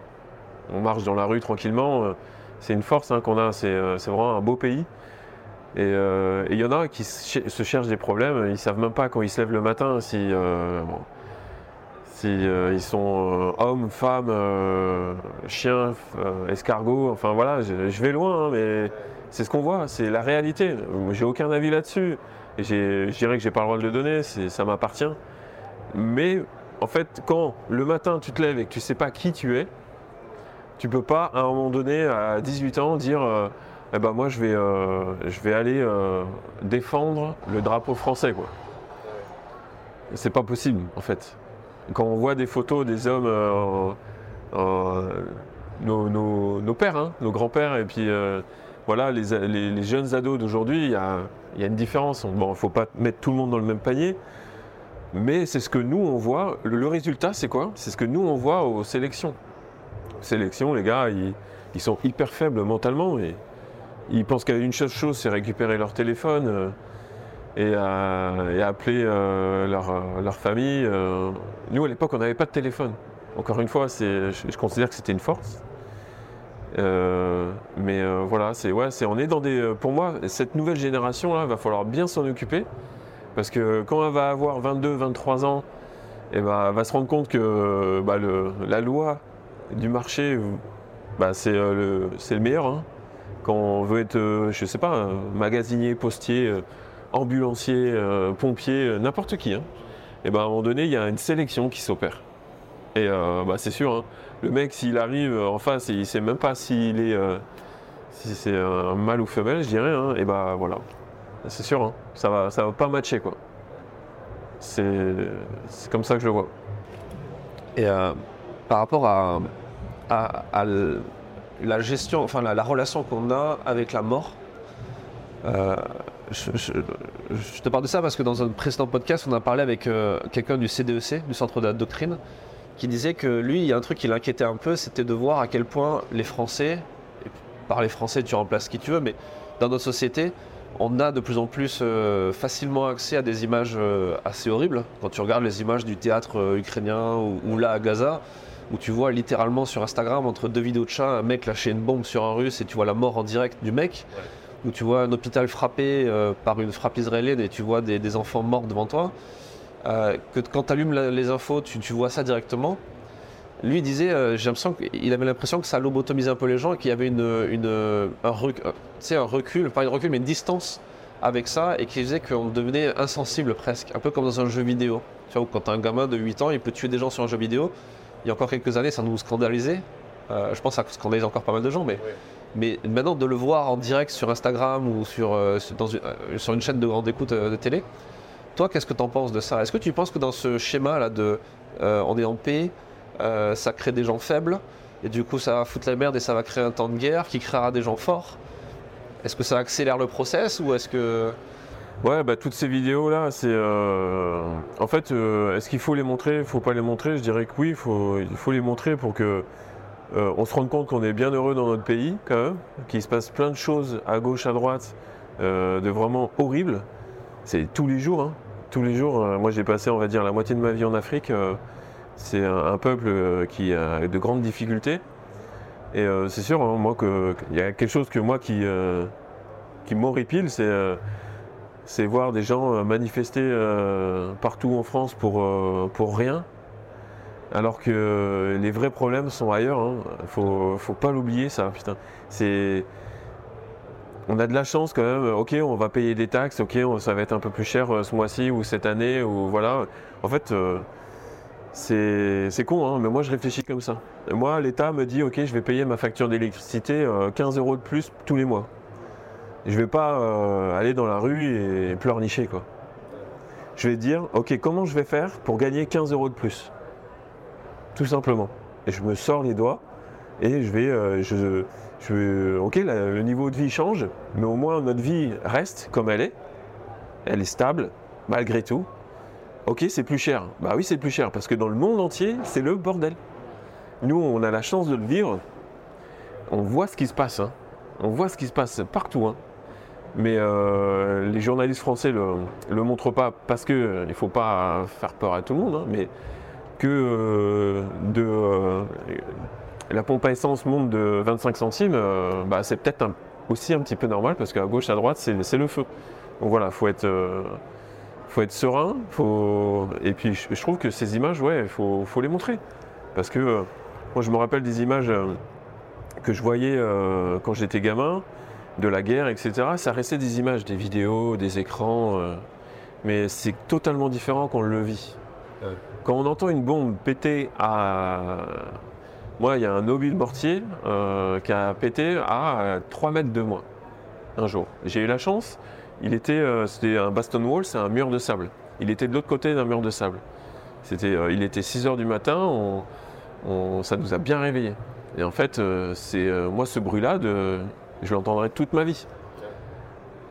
On marche dans la rue tranquillement. C'est une force hein, qu'on a. C'est vraiment un beau pays. Et il y en a qui se ch- se cherchent des problèmes. Ils savent même pas quand ils se lèvent le matin si, ils sont hommes, femmes, chiens, escargots. Enfin voilà, je, je vais loin, hein, mais c'est ce qu'on voit. C'est la réalité. J'ai aucun avis là-dessus. Je dirais que j'ai pas le droit de le donner. Ça m'appartient. Mais en fait, quand le matin tu te lèves et que tu sais pas qui tu es, tu peux pas à un moment donné, à 18 ans, dire euh, eh ben moi je vais, euh, je vais aller euh, défendre le drapeau français. quoi. C'est pas possible en fait. Quand on voit des photos des hommes, nos, nos- pères, hein, nos grands-pères, et puis voilà, les, jeunes ados d'aujourd'hui, il y a, y a une différence. Il ne faut pas mettre tout le monde dans le même panier, mais c'est ce que nous on voit. Le, résultat, c'est quoi? C'est ce que nous on voit aux sélections. Sélections, les gars, ils, sont hyper faibles mentalement ils pensent qu'à une seule chose, c'est récupérer leur téléphone euh, et, appeler euh, leur, famille. euh. Nous, à l'époque, on n'avait pas de téléphone. Encore une fois, je considère que c'était une force. Euh, mais euh, voilà, c'est, on est dans des. euh, Pour moi, cette nouvelle génération-là, va falloir bien s'en occuper. Parce que quand elle va avoir 22, 23 ans, eh ben, elle va se rendre compte que bah, la loi du marché, bah, c'est, le, meilleur. hein. Quand on veut être, je sais pas, magasinier, postier, ambulancier, pompier, n'importe qui. hein. Et ben, à un moment donné, il y a une sélection qui s'opère. Et euh, bah, c'est sûr, hein, le mec, s'il arrive en face et il sait même pas s'il est, euh, si c'est un mâle ou femelle, je dirais, hein, et bah voilà, c'est sûr, hein, ça va, ça va pas matcher quoi. C'est, comme ça que je le vois. Et euh, par rapport à, la gestion, enfin la, la relation qu'on a avec la mort, euh, je, te parle de ça parce que dans un précédent podcast, on a parlé avec euh, quelqu'un du CDEC, du Centre de la Doctrine, qui disait que lui, il y a un truc qui l'inquiétait un peu, c'était de voir à quel point les Français, et par les Français tu remplaces qui tu veux, mais dans notre société, on a de plus en plus euh, facilement accès à des images euh, assez horribles. Quand tu regardes les images du théâtre euh, ukrainien ou, ou là à Gaza, où tu vois littéralement sur Instagram, entre deux vidéos de chat, un mec lâcher une bombe sur un russe et tu vois la mort en direct du mec, où tu vois un hôpital frappé par une frappe israélienne et tu vois des, des enfants morts devant toi, euh, que quand tu allumes les infos, tu, tu vois ça directement. Lui disait, euh, j'ai l'impression qu'il avait l'impression que ça lobotomisait un peu les gens et qu'il y avait une, une- un, rec- euh, un recul, pas un recul, mais une distance avec ça et qui faisait qu'on devenait insensible presque, un peu comme dans un jeu vidéo. Tu vois, quand un gamin de 8 ans, il peut tuer des gens sur un jeu vidéo. Il y a encore quelques années, ça nous scandalisait. Euh, je pense que ça scandalise encore pas mal de gens, mais, mais maintenant de le voir en direct sur Instagram ou sur, euh, dans une, euh, sur une chaîne de grande écoute de télé, toi, qu'est-ce que tu en penses de ça? Est-ce que tu penses que dans ce schéma-là de euh, on est en paix, euh, ça crée des gens faibles, et du coup ça va foutre la merde et ça va créer un temps de guerre qui créera des gens forts? Est-ce que ça accélère le process ou est-ce que. Ouais, bah, toutes ces vidéos là, c'est. euh, En fait, est-ce qu'il faut les montrer? Il faut pas les montrer Je dirais que oui, il faut, faut les montrer pour que. on se rende compte qu'on est bien heureux dans notre pays, quand même, qu'il se passe plein de choses à gauche, à droite, de vraiment horribles. C'est tous les jours, hein. Tous les jours. euh, moi, j'ai passé, on va dire, la moitié de ma vie en Afrique. euh, c'est un, peuple euh, qui a de grandes difficultés. Et c'est sûr, hein, moi, qu'il y a quelque chose que moi qui, qui m'horripile, c'est. voir des gens manifester partout en France pour, rien, alors que les vrais problèmes sont ailleurs. hein. Faut, faut pas l'oublier, ça. Putain. On a de la chance quand même. Ok, on va payer des taxes. Ok, ça va être un peu plus cher euh, ce mois-ci ou cette année ou voilà. En fait, euh, c'est con, hein, mais moi je réfléchis comme ça. Moi, l'État me dit, ok, je vais payer ma facture d'électricité euh, 15 euros de plus tous les mois. Je vais pas euh, aller dans la rue et pleurnicher quoi. Je vais dire, ok, comment je vais faire pour gagner 15 euros de plus? Tout simplement. Et je me sors les doigts et je vais, euh, je, ok, le niveau de vie change, mais au moins notre vie reste comme elle est. Elle est stable malgré tout. Ok, c'est plus cher. Bah oui, c'est plus cher parce que dans le monde entier, c'est le bordel. Nous, on a la chance de le vivre. On voit ce qui se passe. hein. On voit ce qui se passe partout. hein. Mais euh, les journalistes français le, le montrent pas parce que euh, il faut pas faire peur à tout le monde, hein, mais que euh, de la pompe à essence monte de 25 centimes, euh, bah, c'est peut-être un- aussi un petit peu normal parce qu'à gauche à droite c'est le feu. Donc voilà, faut être euh, faut être serein, faut et puis je, je trouve que ces images, ouais, il faut, faut les montrer parce que euh, moi je me rappelle des images que je voyais quand j'étais gamin de la guerre, etc. Ça restait des images, des vidéos, des écrans, mais c'est totalement différent quand on le vit. Quand on entend une bombe péter à. Moi, il y a un mobile mortier euh, qui a pété à 3 mètres de moi un jour. J'ai eu la chance, il était, euh, c'était un baston wall, c'est un mur de sable. Il était de l'autre côté d'un mur de sable. C'était, euh, il était 6 heures du matin, ça nous a bien réveillés. Et en fait, euh, c'est euh, moi ce bruit-là, de, je l'entendrai toute ma vie.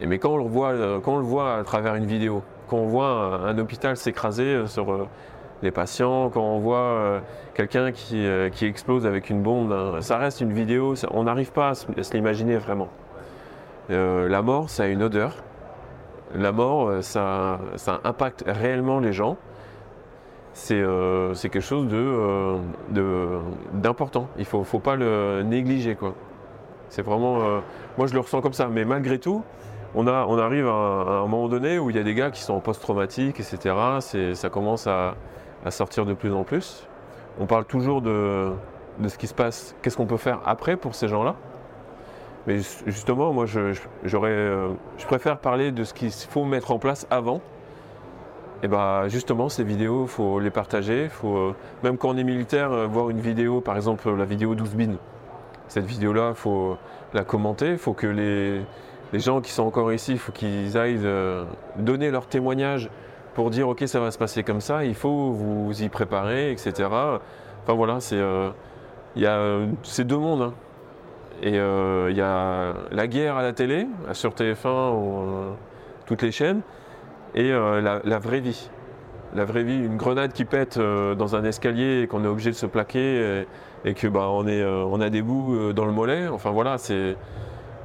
Mais quand on le voit, euh, quand on le voit à travers une vidéo, quand on voit un, hôpital s'écraser euh, sur euh, les patients, quand on voit euh, quelqu'un qui, euh, qui explose avec une bombe, ça reste une vidéo, on n'arrive pas à se, l'imaginer vraiment. Euh, la mort, ça a une odeur. La mort, ça, ça impacte réellement les gens. C'est quelque chose euh, de- d'important. Il ne faut, faut pas le négliger. vraiment. moi, je le ressens comme ça. Mais malgré tout, on, a, on arrive à un, moment donné où il y a des gars qui sont en post-traumatique, etc. Ça commence à, à sortir de plus en plus. On parle toujours de, de ce qui se passe, qu'est-ce qu'on peut faire après pour ces gens-là. Mais ju- justement, moi, je, euh, je préfère parler de ce qu'il faut mettre en place avant. Et bah, justement, ces vidéos, il faut les partager. Faut, euh, même quand on est militaire, euh, voir une vidéo, par exemple la vidéo 12 bin. Cette vidéo-là, il faut la commenter. Il faut que les, les gens qui sont encore ici, il faut qu'ils aillent donner leur témoignage pour dire ok, ça va se passer comme ça. Il faut vous y préparer, etc. Enfin voilà, c'est euh, euh, deux mondes. hein. Et euh, il y a la guerre à la télé, sur TF1 ou euh, toutes les chaînes, et euh, la, vraie vie. La vraie vie, une grenade qui pète dans un escalier et qu'on est obligé de se plaquer et, et que bah, on, est, on a des bouts dans le mollet. Enfin voilà, c'est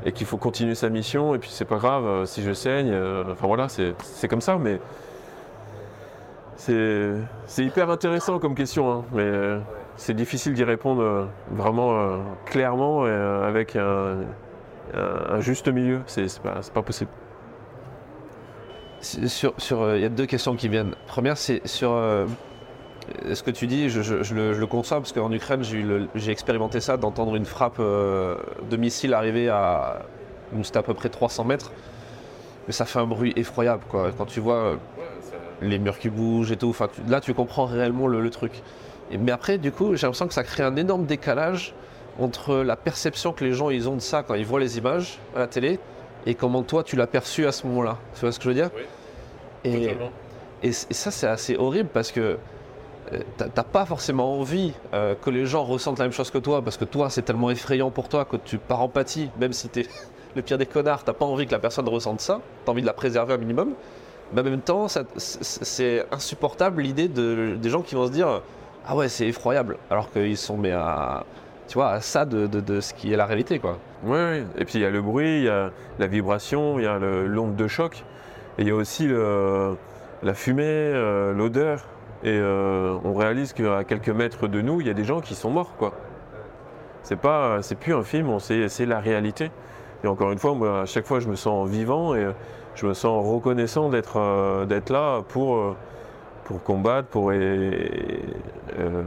et qu'il faut continuer sa mission et puis c'est pas grave si je saigne. enfin voilà, c'est comme ça, mais c'est hyper intéressant comme question, hein, mais euh, c'est difficile d'y répondre euh, vraiment euh, clairement et avec un, juste milieu. C'est pas, pas possible. Sur, il y a deux questions qui viennent. Première, c'est sur ce que tu dis, je, le, conçois parce qu'en Ukraine, j'ai expérimenté ça, d'entendre une frappe de missile arriver à, c'était à peu près 300 mètres, mais ça fait un bruit effroyable. Quand tu vois les murs qui bougent et tout, enfin, tu- là, tu comprends réellement le, le truc. Et- mais après, du coup, j'ai l'impression que ça crée un énorme décalage entre la perception que les gens ils ont de ça quand ils voient les images à la télé et comment toi tu l'as perçu à ce moment-là. Tu vois ce que je veux dire? Et, et, ça, c'est assez horrible parce que euh, t'as t'as pas forcément envie euh, que les gens ressentent la même chose que toi parce que toi, c'est tellement effrayant pour toi que tu par empathie, même si t'es le pire des connards, t'as pas envie que la personne ressente ça, t'as envie de la préserver un minimum. Mais en même temps, c'est insupportable l'idée de, des gens qui vont se dire Ah ouais, c'est effroyable, alors qu'ils sont mais à, tu vois, à ça de, ce qui est la réalité, quoi. Oui. Et puis il y a le bruit, il y a la vibration, il y a l'onde de choc, et il y a aussi la fumée, euh, l'odeur. Et euh, on réalise qu'à quelques mètres de nous, il y a des gens qui sont morts, quoi. C'est plus un film, c'est la réalité. Et encore une fois, moi, à chaque fois, je me sens vivant et je me sens reconnaissant d'être euh, là pour, euh, pour combattre, pour euh,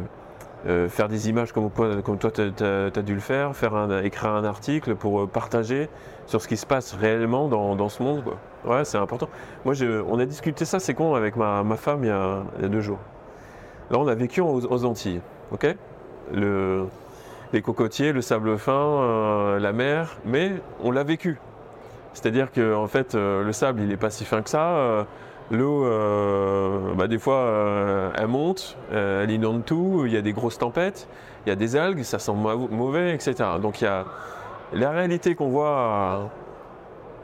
faire des images comme, comme toi tu as, dû le faire, faire un- écrire un article pour partager sur ce qui se passe réellement dans, dans ce monde. Ouais, c'est important. Moi, on a discuté ça, c'est con, avec ma, ma femme il y, a, il y a deux jours. Là, on a vécu aux, Antilles, ok? Le, Les cocotiers, le sable fin, la mer, mais on l'a vécu. C'est-à-dire que en fait, euh, le sable, il n'est pas si fin que ça. euh, L'eau, euh, bah, des fois, elle monte, elle inonde tout, il y a des grosses tempêtes, il y a des algues, ça sent mau- mauvais, etc. Donc il y a la réalité qu'on voit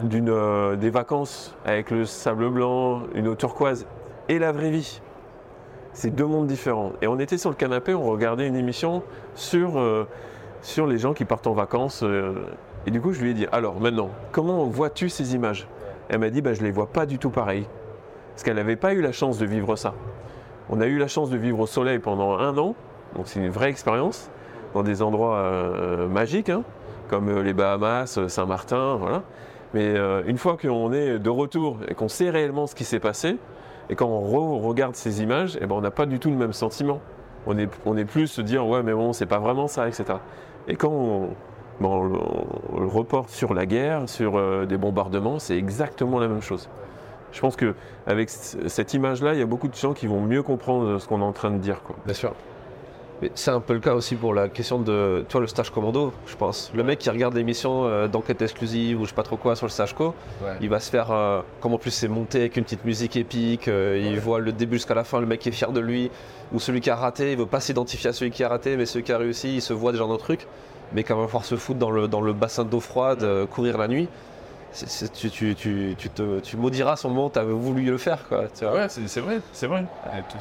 des vacances avec le sable blanc, une eau turquoise, et la vraie vie. C'est deux mondes différents. Et on était sur le canapé, on regardait une émission sur, sur les gens qui partent en vacances. Et du coup, je lui ai dit, alors maintenant, comment vois-tu ces images? Elle m'a dit, bah, je ne les vois pas du tout pareil. Parce qu'elle n'avait pas eu la chance de vivre ça. On a eu la chance de vivre au soleil pendant un an, donc c'est une vraie expérience, dans des endroits euh, magiques, hein, comme euh, les Bahamas, euh, Saint-Martin, voilà. Mais une fois qu'on est de retour et qu'on sait réellement ce qui s'est passé, et quand on re- regarde ces images, eh ben, on n'a pas du tout le même sentiment. On est, on est plus se dire, ouais, mais bon, c'est pas vraiment ça, etc. Et quand on, bon, on le- reporte sur la guerre, sur euh, des bombardements, c'est exactement la même chose. Je pense qu'avec cette image-là, il y a beaucoup de gens qui vont mieux comprendre ce qu'on est en train de dire. Quoi. Bien sûr. Mais c'est un peu le cas aussi pour la question de, tu vois, le stage commando, je pense. Le mec qui regarde l'émission euh, d'enquête exclusive ou je sais pas trop quoi sur le stage co, il va se faire, euh, comme en plus c'est monté avec une petite musique épique, euh, il voit le début jusqu'à la fin, le mec est fier de lui, ou celui qui a raté, il veut pas s'identifier à celui qui a raté, mais celui qui a réussi, il se voit déjà dans le truc, mais quand même pouvoir se foutre dans le, dans le bassin d'eau froide, courir la nuit tu, tu, tu, te, tu maudiras son moment où tu avais voulu le faire. Quoi, Ouais, c'est vrai, c'est vrai.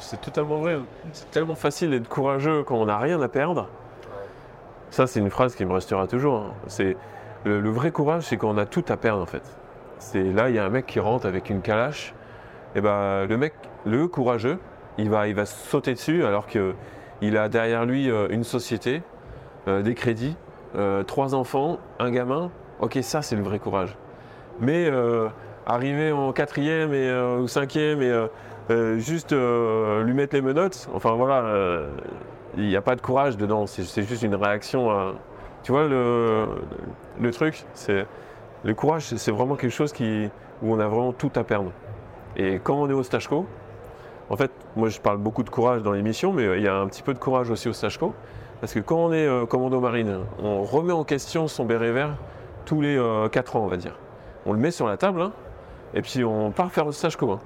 C'est totalement vrai. C'est tellement facile d'être courageux quand on n'a rien à perdre. Ça, c'est une phrase qui me restera toujours. Hein. C'est le, vrai courage, c'est quand on a tout à perdre en fait. C'est là, il y a un mec qui rentre avec une calache. Et ben, le mec, le courageux, il va, il va sauter dessus alors qu'il a derrière lui euh, une société, euh, des crédits, euh, trois enfants, un gamin. Ok, ça, c'est le vrai courage. Mais euh, arriver en quatrième et, ou cinquième et juste lui mettre les menottes, enfin voilà, il n'y a pas de courage dedans, c'est juste une réaction. Tu vois, le, le truc, c'est. Le courage, c'est vraiment quelque chose qui, où on a vraiment tout à perdre. Et quand on est au stage co, en fait, moi je parle beaucoup de courage dans l'émission, mais il y a un petit peu de courage aussi au stage co. Parce que quand on est commando marine, on remet en question son béret vert tous les 4 ans, on va dire on le met sur la table, hein, et puis on part faire le stage commun.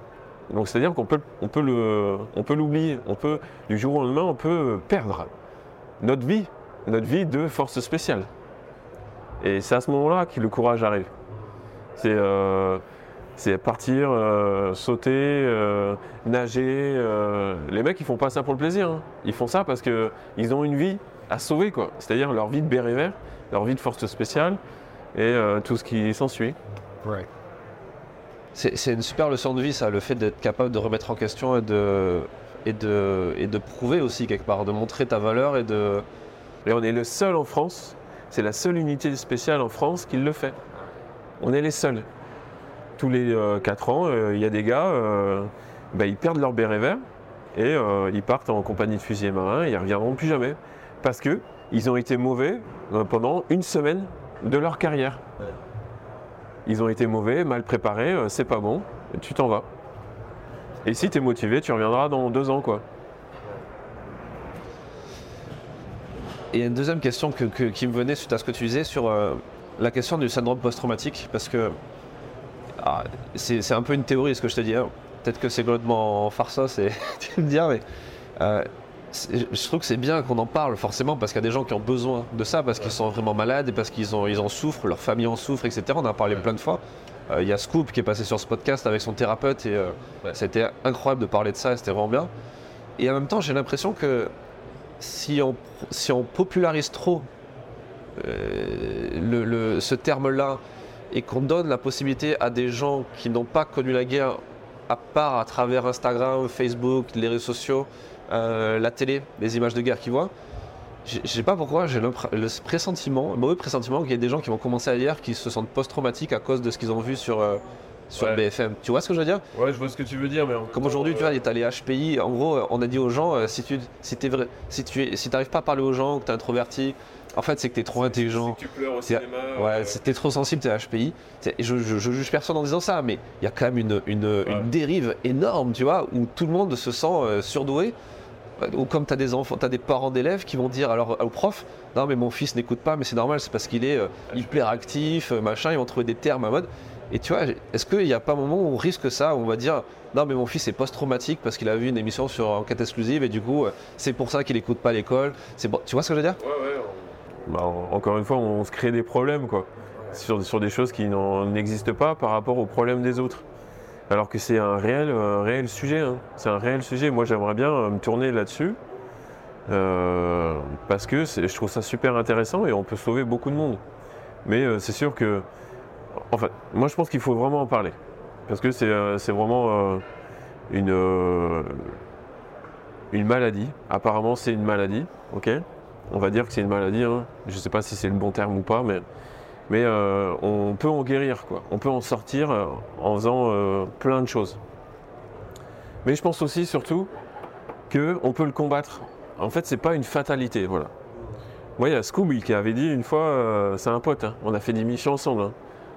Donc c'est-à-dire qu'on peut, on peut, on l'oublier, on peut, du jour au lendemain, on peut perdre notre vie, notre vie de force spéciale. Et c'est à ce moment-là que le courage arrive. C'est, euh, partir, euh, sauter, euh, nager. les mecs, ils font pas ça pour le plaisir. Hein. Ils font ça parce qu'ils ont une vie à sauver, quoi. C'est-à-dire leur vie de béret vert, leur vie de force spéciale et tout ce qui s'ensuit. C'est une super leçon de vie, ça, le fait d'être capable de remettre en question et de, et, de, et de prouver aussi quelque part, de montrer ta valeur et de. Et on est le seul en France, c'est la seule unité spéciale en France qui le fait. On est les seuls. Tous les 4 euh, ans, euh, il y a des gars, euh, bah, ils perdent leur béret vert et ils partent en compagnie de fusiliers marins et ils ne reviendront plus jamais. Parce qu'ils ont été mauvais pendant une semaine de leur carrière ils ont été mauvais, mal préparés, c'est pas bon, tu t'en vas. Et si tu es motivé, tu reviendras dans deux ans, quoi. Et il y a une deuxième question qui me venait suite à ce que tu disais sur euh, la question du syndrome post-traumatique, parce que ah, c'est un peu une théorie ce que je te dis. Hein. Peut-être que c'est complètement farce, c'est tu me dire, mais euh, je trouve que c'est bien qu'on en parle forcément parce qu'il y a des gens qui ont besoin de ça, parce qu'ils sont vraiment malades et parce qu'ils ils en souffrent, leur famille en souffre, etc. On en a parlé plein de fois. Euh, il y a Scoop qui est passé sur ce podcast avec son thérapeute et euh, c'était incroyable de parler de ça, c'était vraiment bien. Et en même temps, j'ai l'impression que si on, si on popularise trop euh, ce terme-là et qu'on donne la possibilité à des gens qui n'ont pas connu la guerre, à part à travers Instagram, Facebook, les réseaux sociaux, euh, la télé, les images de guerre qu'ils voient, je sais pas pourquoi, j'ai le pressentiment, mauvais pressentiment qu'il y ait des gens qui vont commencer à lire qui se sentent post-traumatiques à cause de ce qu'ils ont vu sur, euh, sur BFM. Tu vois ce que je veux dire? Ouais, je vois ce que tu veux dire, mais comme aujourd'hui, tu vois, tu as les HPI. En gros, on a dit aux gens, euh, si tu si vrai, si tu si pas à parler aux gens, que tu es introverti, en fait, c'est que tu es trop intelligent. Que tu pleures au cinéma. Ouais, es trop sensible, tu es HPI. Je, je, je, juge personne en disant ça, mais il y a quand même une, une, une, dérive énorme, tu vois, où tout le monde se sent surdoué ou comme tu as des enfants, tu as des parents d'élèves qui vont dire alors au prof non mais mon fils n'écoute pas mais c'est normal c'est parce qu'il est euh, hyper actif euh, machin ils vont trouver des termes à mode et tu vois est-ce qu'il n'y a pas un moment où on risque ça où on va dire non mais mon fils est post-traumatique parce qu'il a vu une émission sur enquête exclusive et du coup euh, c'est pour ça qu'il n'écoute pas l'école c'est bon, tu vois ce que je veux dire? Ouais ouais bah, encore une fois on se crée des problèmes quoi sur, des choses qui n'existent pas par rapport aux problèmes des autres alors que c'est un réel, euh, réel sujet. Hein. C'est un réel sujet. Moi, j'aimerais bien euh, me tourner là-dessus. Euh, parce que je trouve ça super intéressant et on peut sauver beaucoup de monde. Mais c'est sûr que. En fait, moi je pense qu'il faut vraiment en parler. Parce que c'est vraiment une, une maladie. Apparemment, c'est une maladie. On va dire que c'est une maladie. Hein. Je ne sais pas si c'est le bon terme ou pas, mais euh, on peut en guérir. On peut en sortir euh, en faisant euh, plein de choses. Mais je pense aussi, surtout, qu'on peut le combattre. En fait, c'est pas une fatalité, voilà. Moi, il y a Scooby qui avait dit une fois, c'est un pote, hein. on a fait des missions ensemble, hein.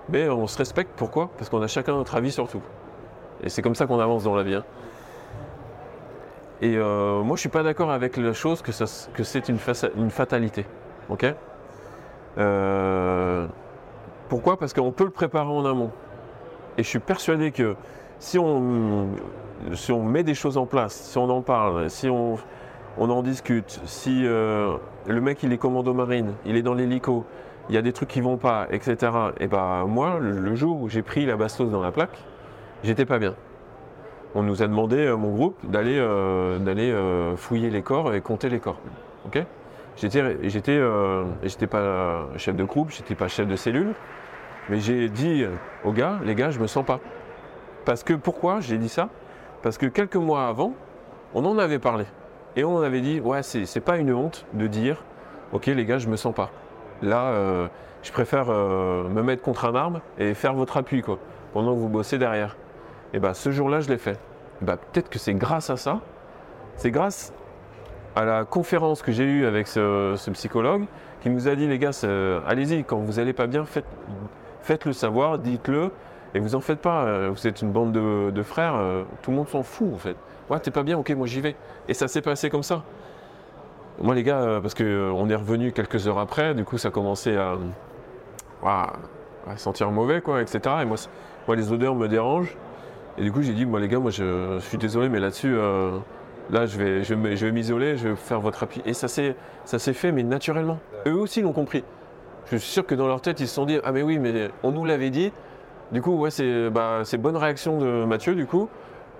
mais on se respecte, pourquoi? Parce qu'on a chacun notre avis sur tout. Et c'est comme ça qu'on avance dans la vie. Et euh, moi, je suis pas d'accord avec la chose que, c'est une, fa- une fatalité. Ok? Euh, Pourquoi? Parce qu'on peut le préparer en amont. Et je suis persuadé que si on, met des choses en place, si on en parle, si on, en discute, si euh, le mec il est commando marine, il est dans l'hélico, il y a des trucs qui vont pas, etc. Et ben moi, le, le jour où j'ai pris la bastos dans la plaque, j'étais pas bien. On nous a demandé, euh, mon groupe, d'aller euh, euh, fouiller les corps et compter les corps. J'étais pas chef de groupe, j'étais pas chef de cellule, mais j'ai dit aux gars, les gars, je me sens pas. Parce que pourquoi j'ai dit ça? Parce que quelques mois avant, on en avait parlé. Et on avait dit, ouais, c'est pas une honte de dire, ok les gars, je me sens pas. Là, je préfère me mettre contre un arbre et faire votre appui, quoi, pendant que vous bossez derrière. Et bah ce jour-là, je l'ai fait. Bah, peut-être que c'est grâce à ça, c'est grâce à la conférence que j'ai eue avec ce, psychologue qui nous a dit, les gars, allez-y, quand vous allez pas bien, faites, faites-le savoir, dites-le, et vous en faites pas. euh, Vous êtes une bande de, frères, euh, tout le monde s'en fout en fait. Ouais, t'es pas bien, ok, moi j'y vais. Et ça s'est passé comme ça. Moi les gars, euh, parce qu'on est revenu quelques heures après, du coup ça commençait à, à- à sentir mauvais, quoi, etc. Et moi, moi les odeurs me dérangent. Et du coup j'ai dit, moi les gars, moi je, suis désolé, mais là-dessus, euh, là je vais, je, vais m'isoler, je vais faire votre appui. Et ça s'est fait, mais naturellement. Eux aussi l'ont compris. Je suis sûr que dans leur tête, ils se sont dit, ah mais oui, mais on nous l'avait dit. Du coup, ouais, c'est bah, bonne réaction de Mathieu, du coup.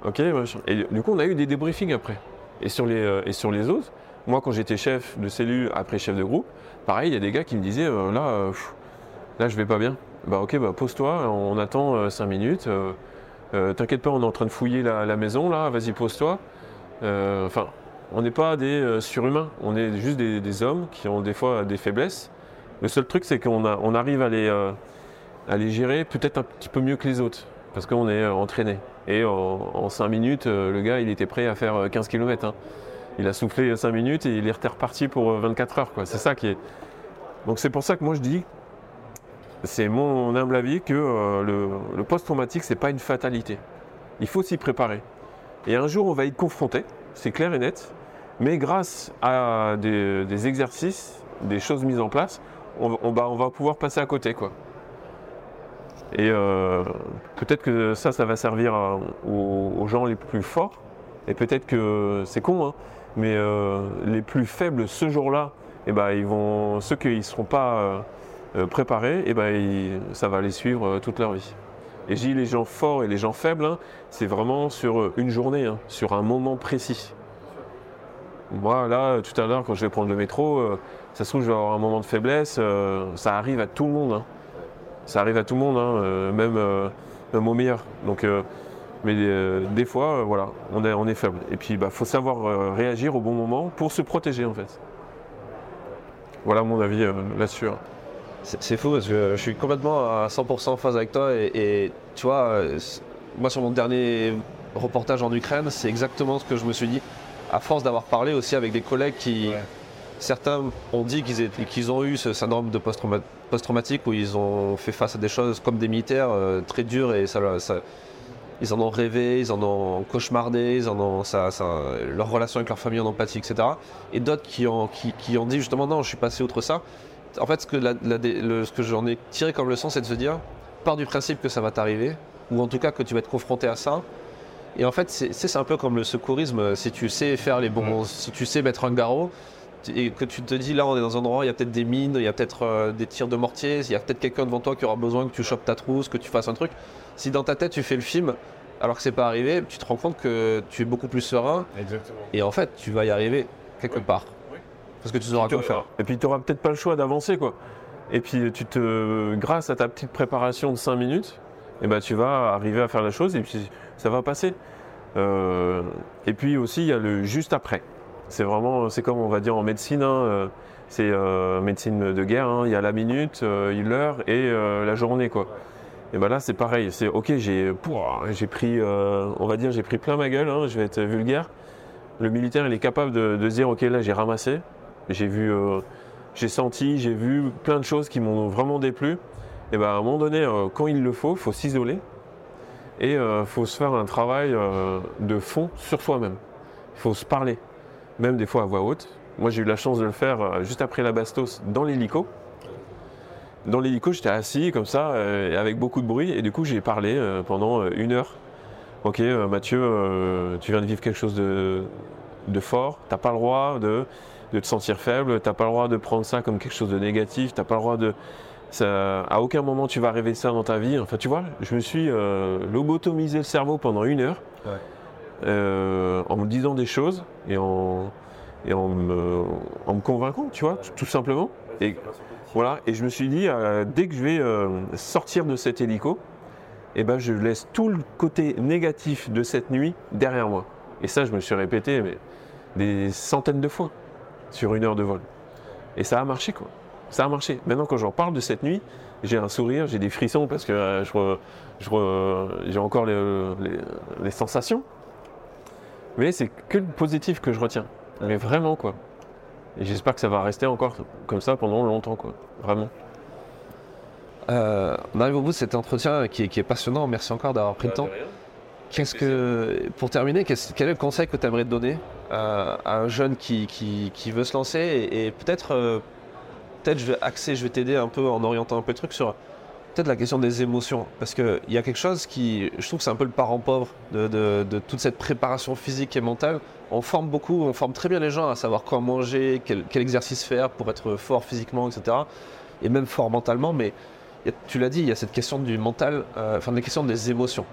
Ok, et du coup, on a eu des débriefings après. Et sur les, euh, et sur les autres, moi, quand j'étais chef de cellule, après chef de groupe, pareil, il y a des gars qui me disaient, euh, là, pff, là, je vais pas bien. Bah ok, bah pose-toi, on attend 5 minutes. Euh, T'inquiète pas, on est en train de fouiller la, maison, là, vas-y, pose-toi. Euh, Enfin, on n'est pas des euh, surhumains, on est juste des, hommes qui ont des fois des faiblesses. Le seul truc, c'est qu'on arrive à les, gérer peut-être un petit peu mieux que les autres, parce qu'on est entraîné. Et en 5 minutes, le gars, il était prêt à faire euh, 15 km. Il a soufflé 5 minutes et il est reparti pour euh, 24 heures. C'est ça qui est. Donc c'est pour ça que moi je dis, c'est mon humble avis, que euh, le, post-traumatique, c'est pas une fatalité. Il faut s'y préparer. Et un jour, on va y confronter, c'est clair et net. Mais grâce à des, exercices, des choses mises en place, on, on va, pouvoir passer à côté. Quoi. Et euh, peut-être que ça, ça va servir aux, gens les plus forts. Et peut-être que c'est con, hein, mais euh, les plus faibles ce jour-là, eh ben, ils vont, ceux qui ne seront pas préparés, eh ben, ça va les suivre euh, toute leur vie. Et j'ai les gens forts et les gens faibles, hein, c'est vraiment sur euh, une journée, hein, sur un moment précis. Moi, là, tout à l'heure, quand je vais prendre le métro, euh, ça se trouve, je vais avoir un moment de faiblesse. euh, ça arrive à tout le monde. hein. Ça arrive à tout le monde, euh, même, euh, même au meilleur. Euh, mais euh, des fois, euh, voilà, on est, on est faible. Et puis, il faut savoir euh, réagir au bon moment pour se protéger, en fait. Voilà mon avis euh, là-dessus. C'est fou parce que je suis complètement à 100% en phase avec toi et, et tu vois, euh, moi sur mon dernier reportage en Ukraine, c'est exactement ce que je me suis dit. À force d'avoir parlé aussi avec des collègues qui, certains ont dit qu'ils ont eu ce syndrome de post-trauma- post-traumatique où ils ont fait face à des choses comme des militaires euh, très dures et ça, ça- ils en ont rêvé, ils en ont cauchemardé, ils en ont, ça, ça- leur relation avec leur famille en empathie, etc. Et d'autres qui ont, qui, qui ont dit justement non, je suis passé outre ça. En fait, ce que, la- la- le- ce que j'en ai tiré comme leçon, c'est de se dire, pars du principe que ça va t'arriver, ou en tout cas que tu vas être confronté à ça. Et en fait, c'est un peu comme le secourisme. Si tu sais faire les bons, si tu sais mettre un garrot, et que tu te dis là, on est dans un endroit, il y a peut-être des mines, il y a peut-être euh, des tirs de mortier, il y a peut-être quelqu'un devant toi qui aura besoin que tu chopes ta trousse, que tu fasses un truc. Si dans ta tête tu fais le film, alors que c'est pas arrivé, tu te rends compte que tu es beaucoup plus serein, Exactement. et en fait, tu vas y arriver quelque part. Parce que tu sauras quoi faire. Et puis tu n'auras peut-être pas le choix d'avancer quoi. Et puis tu te, grâce à ta petite préparation de 5 minutes, eh ben, tu vas arriver à faire la chose et puis ça va passer. Euh, et puis aussi il y a le juste après. C'est vraiment, c'est comme on va dire en médecine, hein, euh, c'est euh, médecine de guerre. hein, il y a la minute, euh, l'heure et euh, la journée quoi. Et ben là c'est pareil. C'est ok, j'ai, j'ai pris, euh, on va dire, j'ai pris plein ma gueule. hein, je vais être vulgaire. Le militaire il est capable de, de se dire ok là j'ai ramassé, j'ai vu, euh, j'ai senti, j'ai vu plein de choses qui m'ont vraiment déplu. Et ben à un moment donné, euh, quand il le faut, il faut s'isoler Et il faut se faire un travail euh, de fond sur soi-même. Il faut se parler, même des fois à voix haute. Moi, j'ai eu la chance de le faire euh, juste après la Bastos dans l'hélico. Dans l'hélico, j'étais assis comme ça, euh, avec beaucoup de bruit, et du coup, j'ai parlé euh, pendant euh, une heure. Ok, euh, Mathieu, euh, tu viens de vivre quelque chose de, de fort, t'as pas le droit de, de te sentir faible, t'as pas le droit de prendre ça comme quelque chose de négatif, t'as pas le droit de. Ça, à aucun moment tu vas rêver ça dans ta vie. Enfin, tu vois, je me suis euh, lobotomisé le cerveau pendant une heure Ouais. euh, en me disant des choses et en, et en, me, en me convainquant, tu vois, tout- simplement. Et, voilà, et je me suis dit, euh, dès que je vais euh, sortir de cet hélico, eh ben, je laisse tout le côté négatif de cette nuit derrière moi. Et ça, je me suis répété mais, des centaines de fois sur une heure de vol. Et ça a marché, quoi. Ça a marché. Maintenant, quand j'en parle de cette nuit, j'ai un sourire, j'ai des frissons parce que euh, je re- je re- j'ai encore les- les- les sensations. Mais c'est que le positif que je retiens. Mais vraiment, quoi. Et j'espère que ça va rester encore comme ça pendant longtemps, quoi. Vraiment. Euh, on arrive au bout de cet entretien qui est, qui est passionnant. Merci encore d'avoir pris le temps. Qu'est-ce que, pour terminer, qu'est-ce- quel est le conseil que tu aimerais donner à, à un jeune qui, qui- qui veut se lancer et, et peut-être, euh, peut-être je vais axer, je vais t'aider un peu en orientant un peu le truc sur peut-être la question des émotions, parce qu'il y a quelque chose qui, je trouve que c'est un peu le parent pauvre de, de- de toute cette préparation physique et mentale. On forme beaucoup, on forme très bien les gens à savoir quoi manger, quel, quel exercice faire pour être fort physiquement, etc. Et même fort mentalement, mais a- tu l'as dit, il y a cette question du mental, euh, enfin la question des émotions.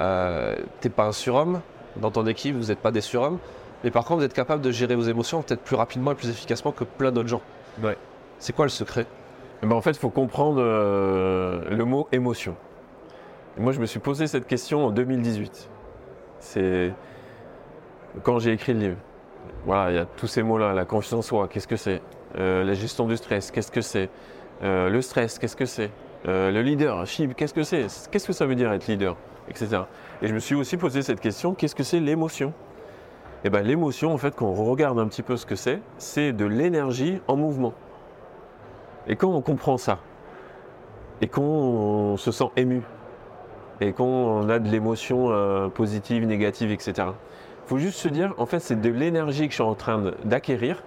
Euh, T'es pas un surhomme, dans ton équipe, vous n'êtes pas des surhommes, mais par contre, vous êtes capable de gérer vos émotions peut-être plus rapidement et plus efficacement que plein d'autres gens. Ouais. C'est quoi le secret? Eh ben, en fait, il faut comprendre euh, le mot émotion. Et moi, je me suis posé cette question en 2018. C'est quand j'ai écrit le livre. Voilà, il y a tous ces mots-là. La confiance en soi, qu'est-ce que c'est? Euh, La gestion du stress, qu'est-ce que c'est? Euh, Le stress, qu'est-ce que c'est? Euh, Le leadership, qu'est-ce que c'est? Qu'est-ce que ça veut dire être leader Etc. Et je me suis aussi posé cette question qu'est-ce que c'est l'émotion? Eh ben, l'émotion, en fait, quand on regarde un petit peu ce que c'est, c'est de l'énergie en mouvement. Et quand on comprend ça, et qu'on se sent ému, et qu'on a de l'émotion euh, positive, négative, etc., il faut juste se dire, en fait, c'est de l'énergie que je suis en train d'acquérir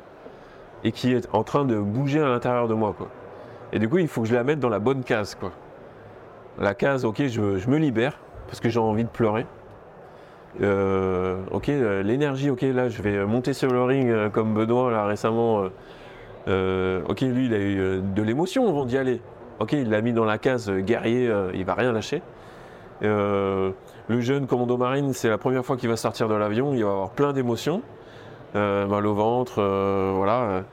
et qui est en train de bouger à l'intérieur de moi. Quoi. Et du coup, il faut que je la mette dans la bonne case. Quoi. La case, ok, je, me libère parce que j'ai envie de pleurer. Euh, ok, euh, l'énergie, ok, là, je vais monter sur le ring euh, comme Benoît, là, récemment. ok, lui, il a eu de l'émotion avant d'y aller. Ok, il l'a mis dans la case guerrier, il va rien lâcher. Le jeune commando marine, c'est la première fois qu'il va sortir de l'avion, il va avoir plein d'émotions, mal au ventre, voilà.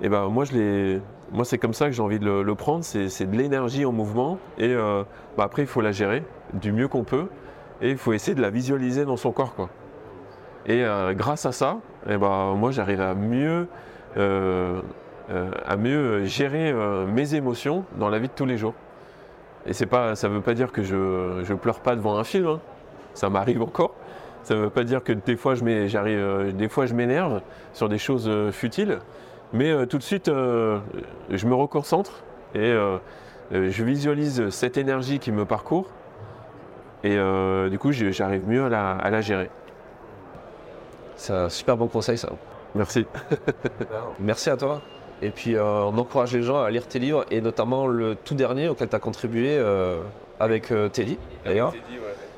Et ben moi, je l'ai, moi c'est comme ça que j'ai envie de le, prendre, c'est, de l'énergie en mouvement. Et euh, bah, après, il faut la gérer du mieux qu'on peut, et il faut essayer de la visualiser dans son corps, quoi. Et euh, grâce à ça, eh ben, moi j'arrive à mieux euh, à mieux gérer mes émotions dans la vie de tous les jours. Et pas, ça ne veut pas dire que je ne pleure pas devant un film, hein. ça m'arrive encore. Ça ne veut pas dire que des fois je je m'énerve sur des choses futiles, mais euh, tout de suite euh, je me reconcentre et euh, je visualise cette énergie qui me parcourt et euh, du coup j'arrive mieux à la, à la gérer. C'est un super bon conseil ça. Merci. Merci à toi. Et puis euh, on encourage les gens à lire tes livres et notamment le tout dernier auquel tu as contribué euh, avec euh, Teddy d'ailleurs.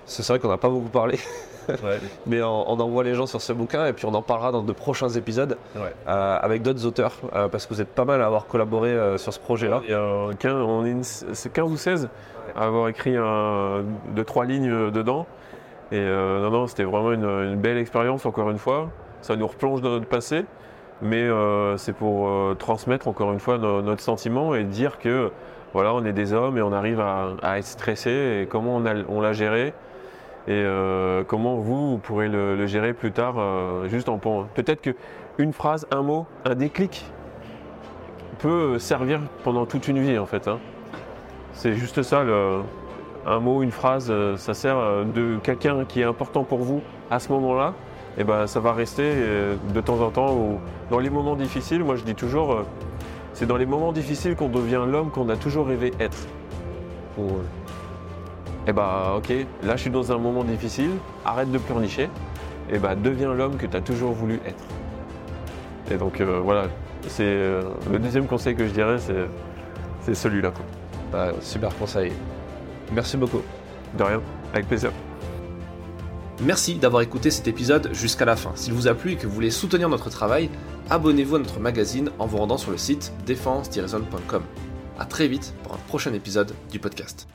C'est vrai qu'on n'a pas beaucoup parlé, mais on, on envoie les gens sur ce bouquin et puis on en parlera dans de prochains épisodes Ouais. euh, avec d'autres auteurs euh, parce que vous êtes pas mal à avoir collaboré euh, sur ce projet-là. Il y a 15, on est une- c'est 15 ou 16 à avoir écrit un, deux, trois lignes dedans. Et non, non, c'était vraiment une, une belle expérience, encore une fois. Ça nous replonge dans notre passé, mais c'est pour transmettre, encore une fois, no- notre sentiment et dire que voilà, on est des hommes et on arrive à, à être stressé et comment on l'a géré et euh, comment vous, pourrez le, gérer plus tard, euh, juste en pensant. Peut-être qu'une phrase, un mot, un déclic peut servir pendant toute une vie en fait. hein. C'est juste ça, le- un mot, une phrase, euh, ça sert euh, de quelqu'un qui est important pour vous à ce moment-là. Et ben ça va rester euh, de temps en temps. ou dans les moments difficiles, moi je dis toujours, euh, c'est dans les moments difficiles qu'on devient l'homme qu'on a toujours rêvé être. Eh bah ok, là je suis dans un moment difficile, arrête de pleurnicher, et bah deviens l'homme que tu as toujours voulu être. Et donc euh, voilà, c'est euh, le deuxième conseil que je dirais, c'est, c'est celui-là. quoi. Bah, super conseil. Merci beaucoup. De rien, avec plaisir. Merci d'avoir écouté cet épisode jusqu'à la fin. S'il vous a plu et que vous voulez soutenir notre travail, abonnez-vous à notre magazine en vous rendant sur le site défense-zone.com. A très vite pour un prochain épisode du podcast.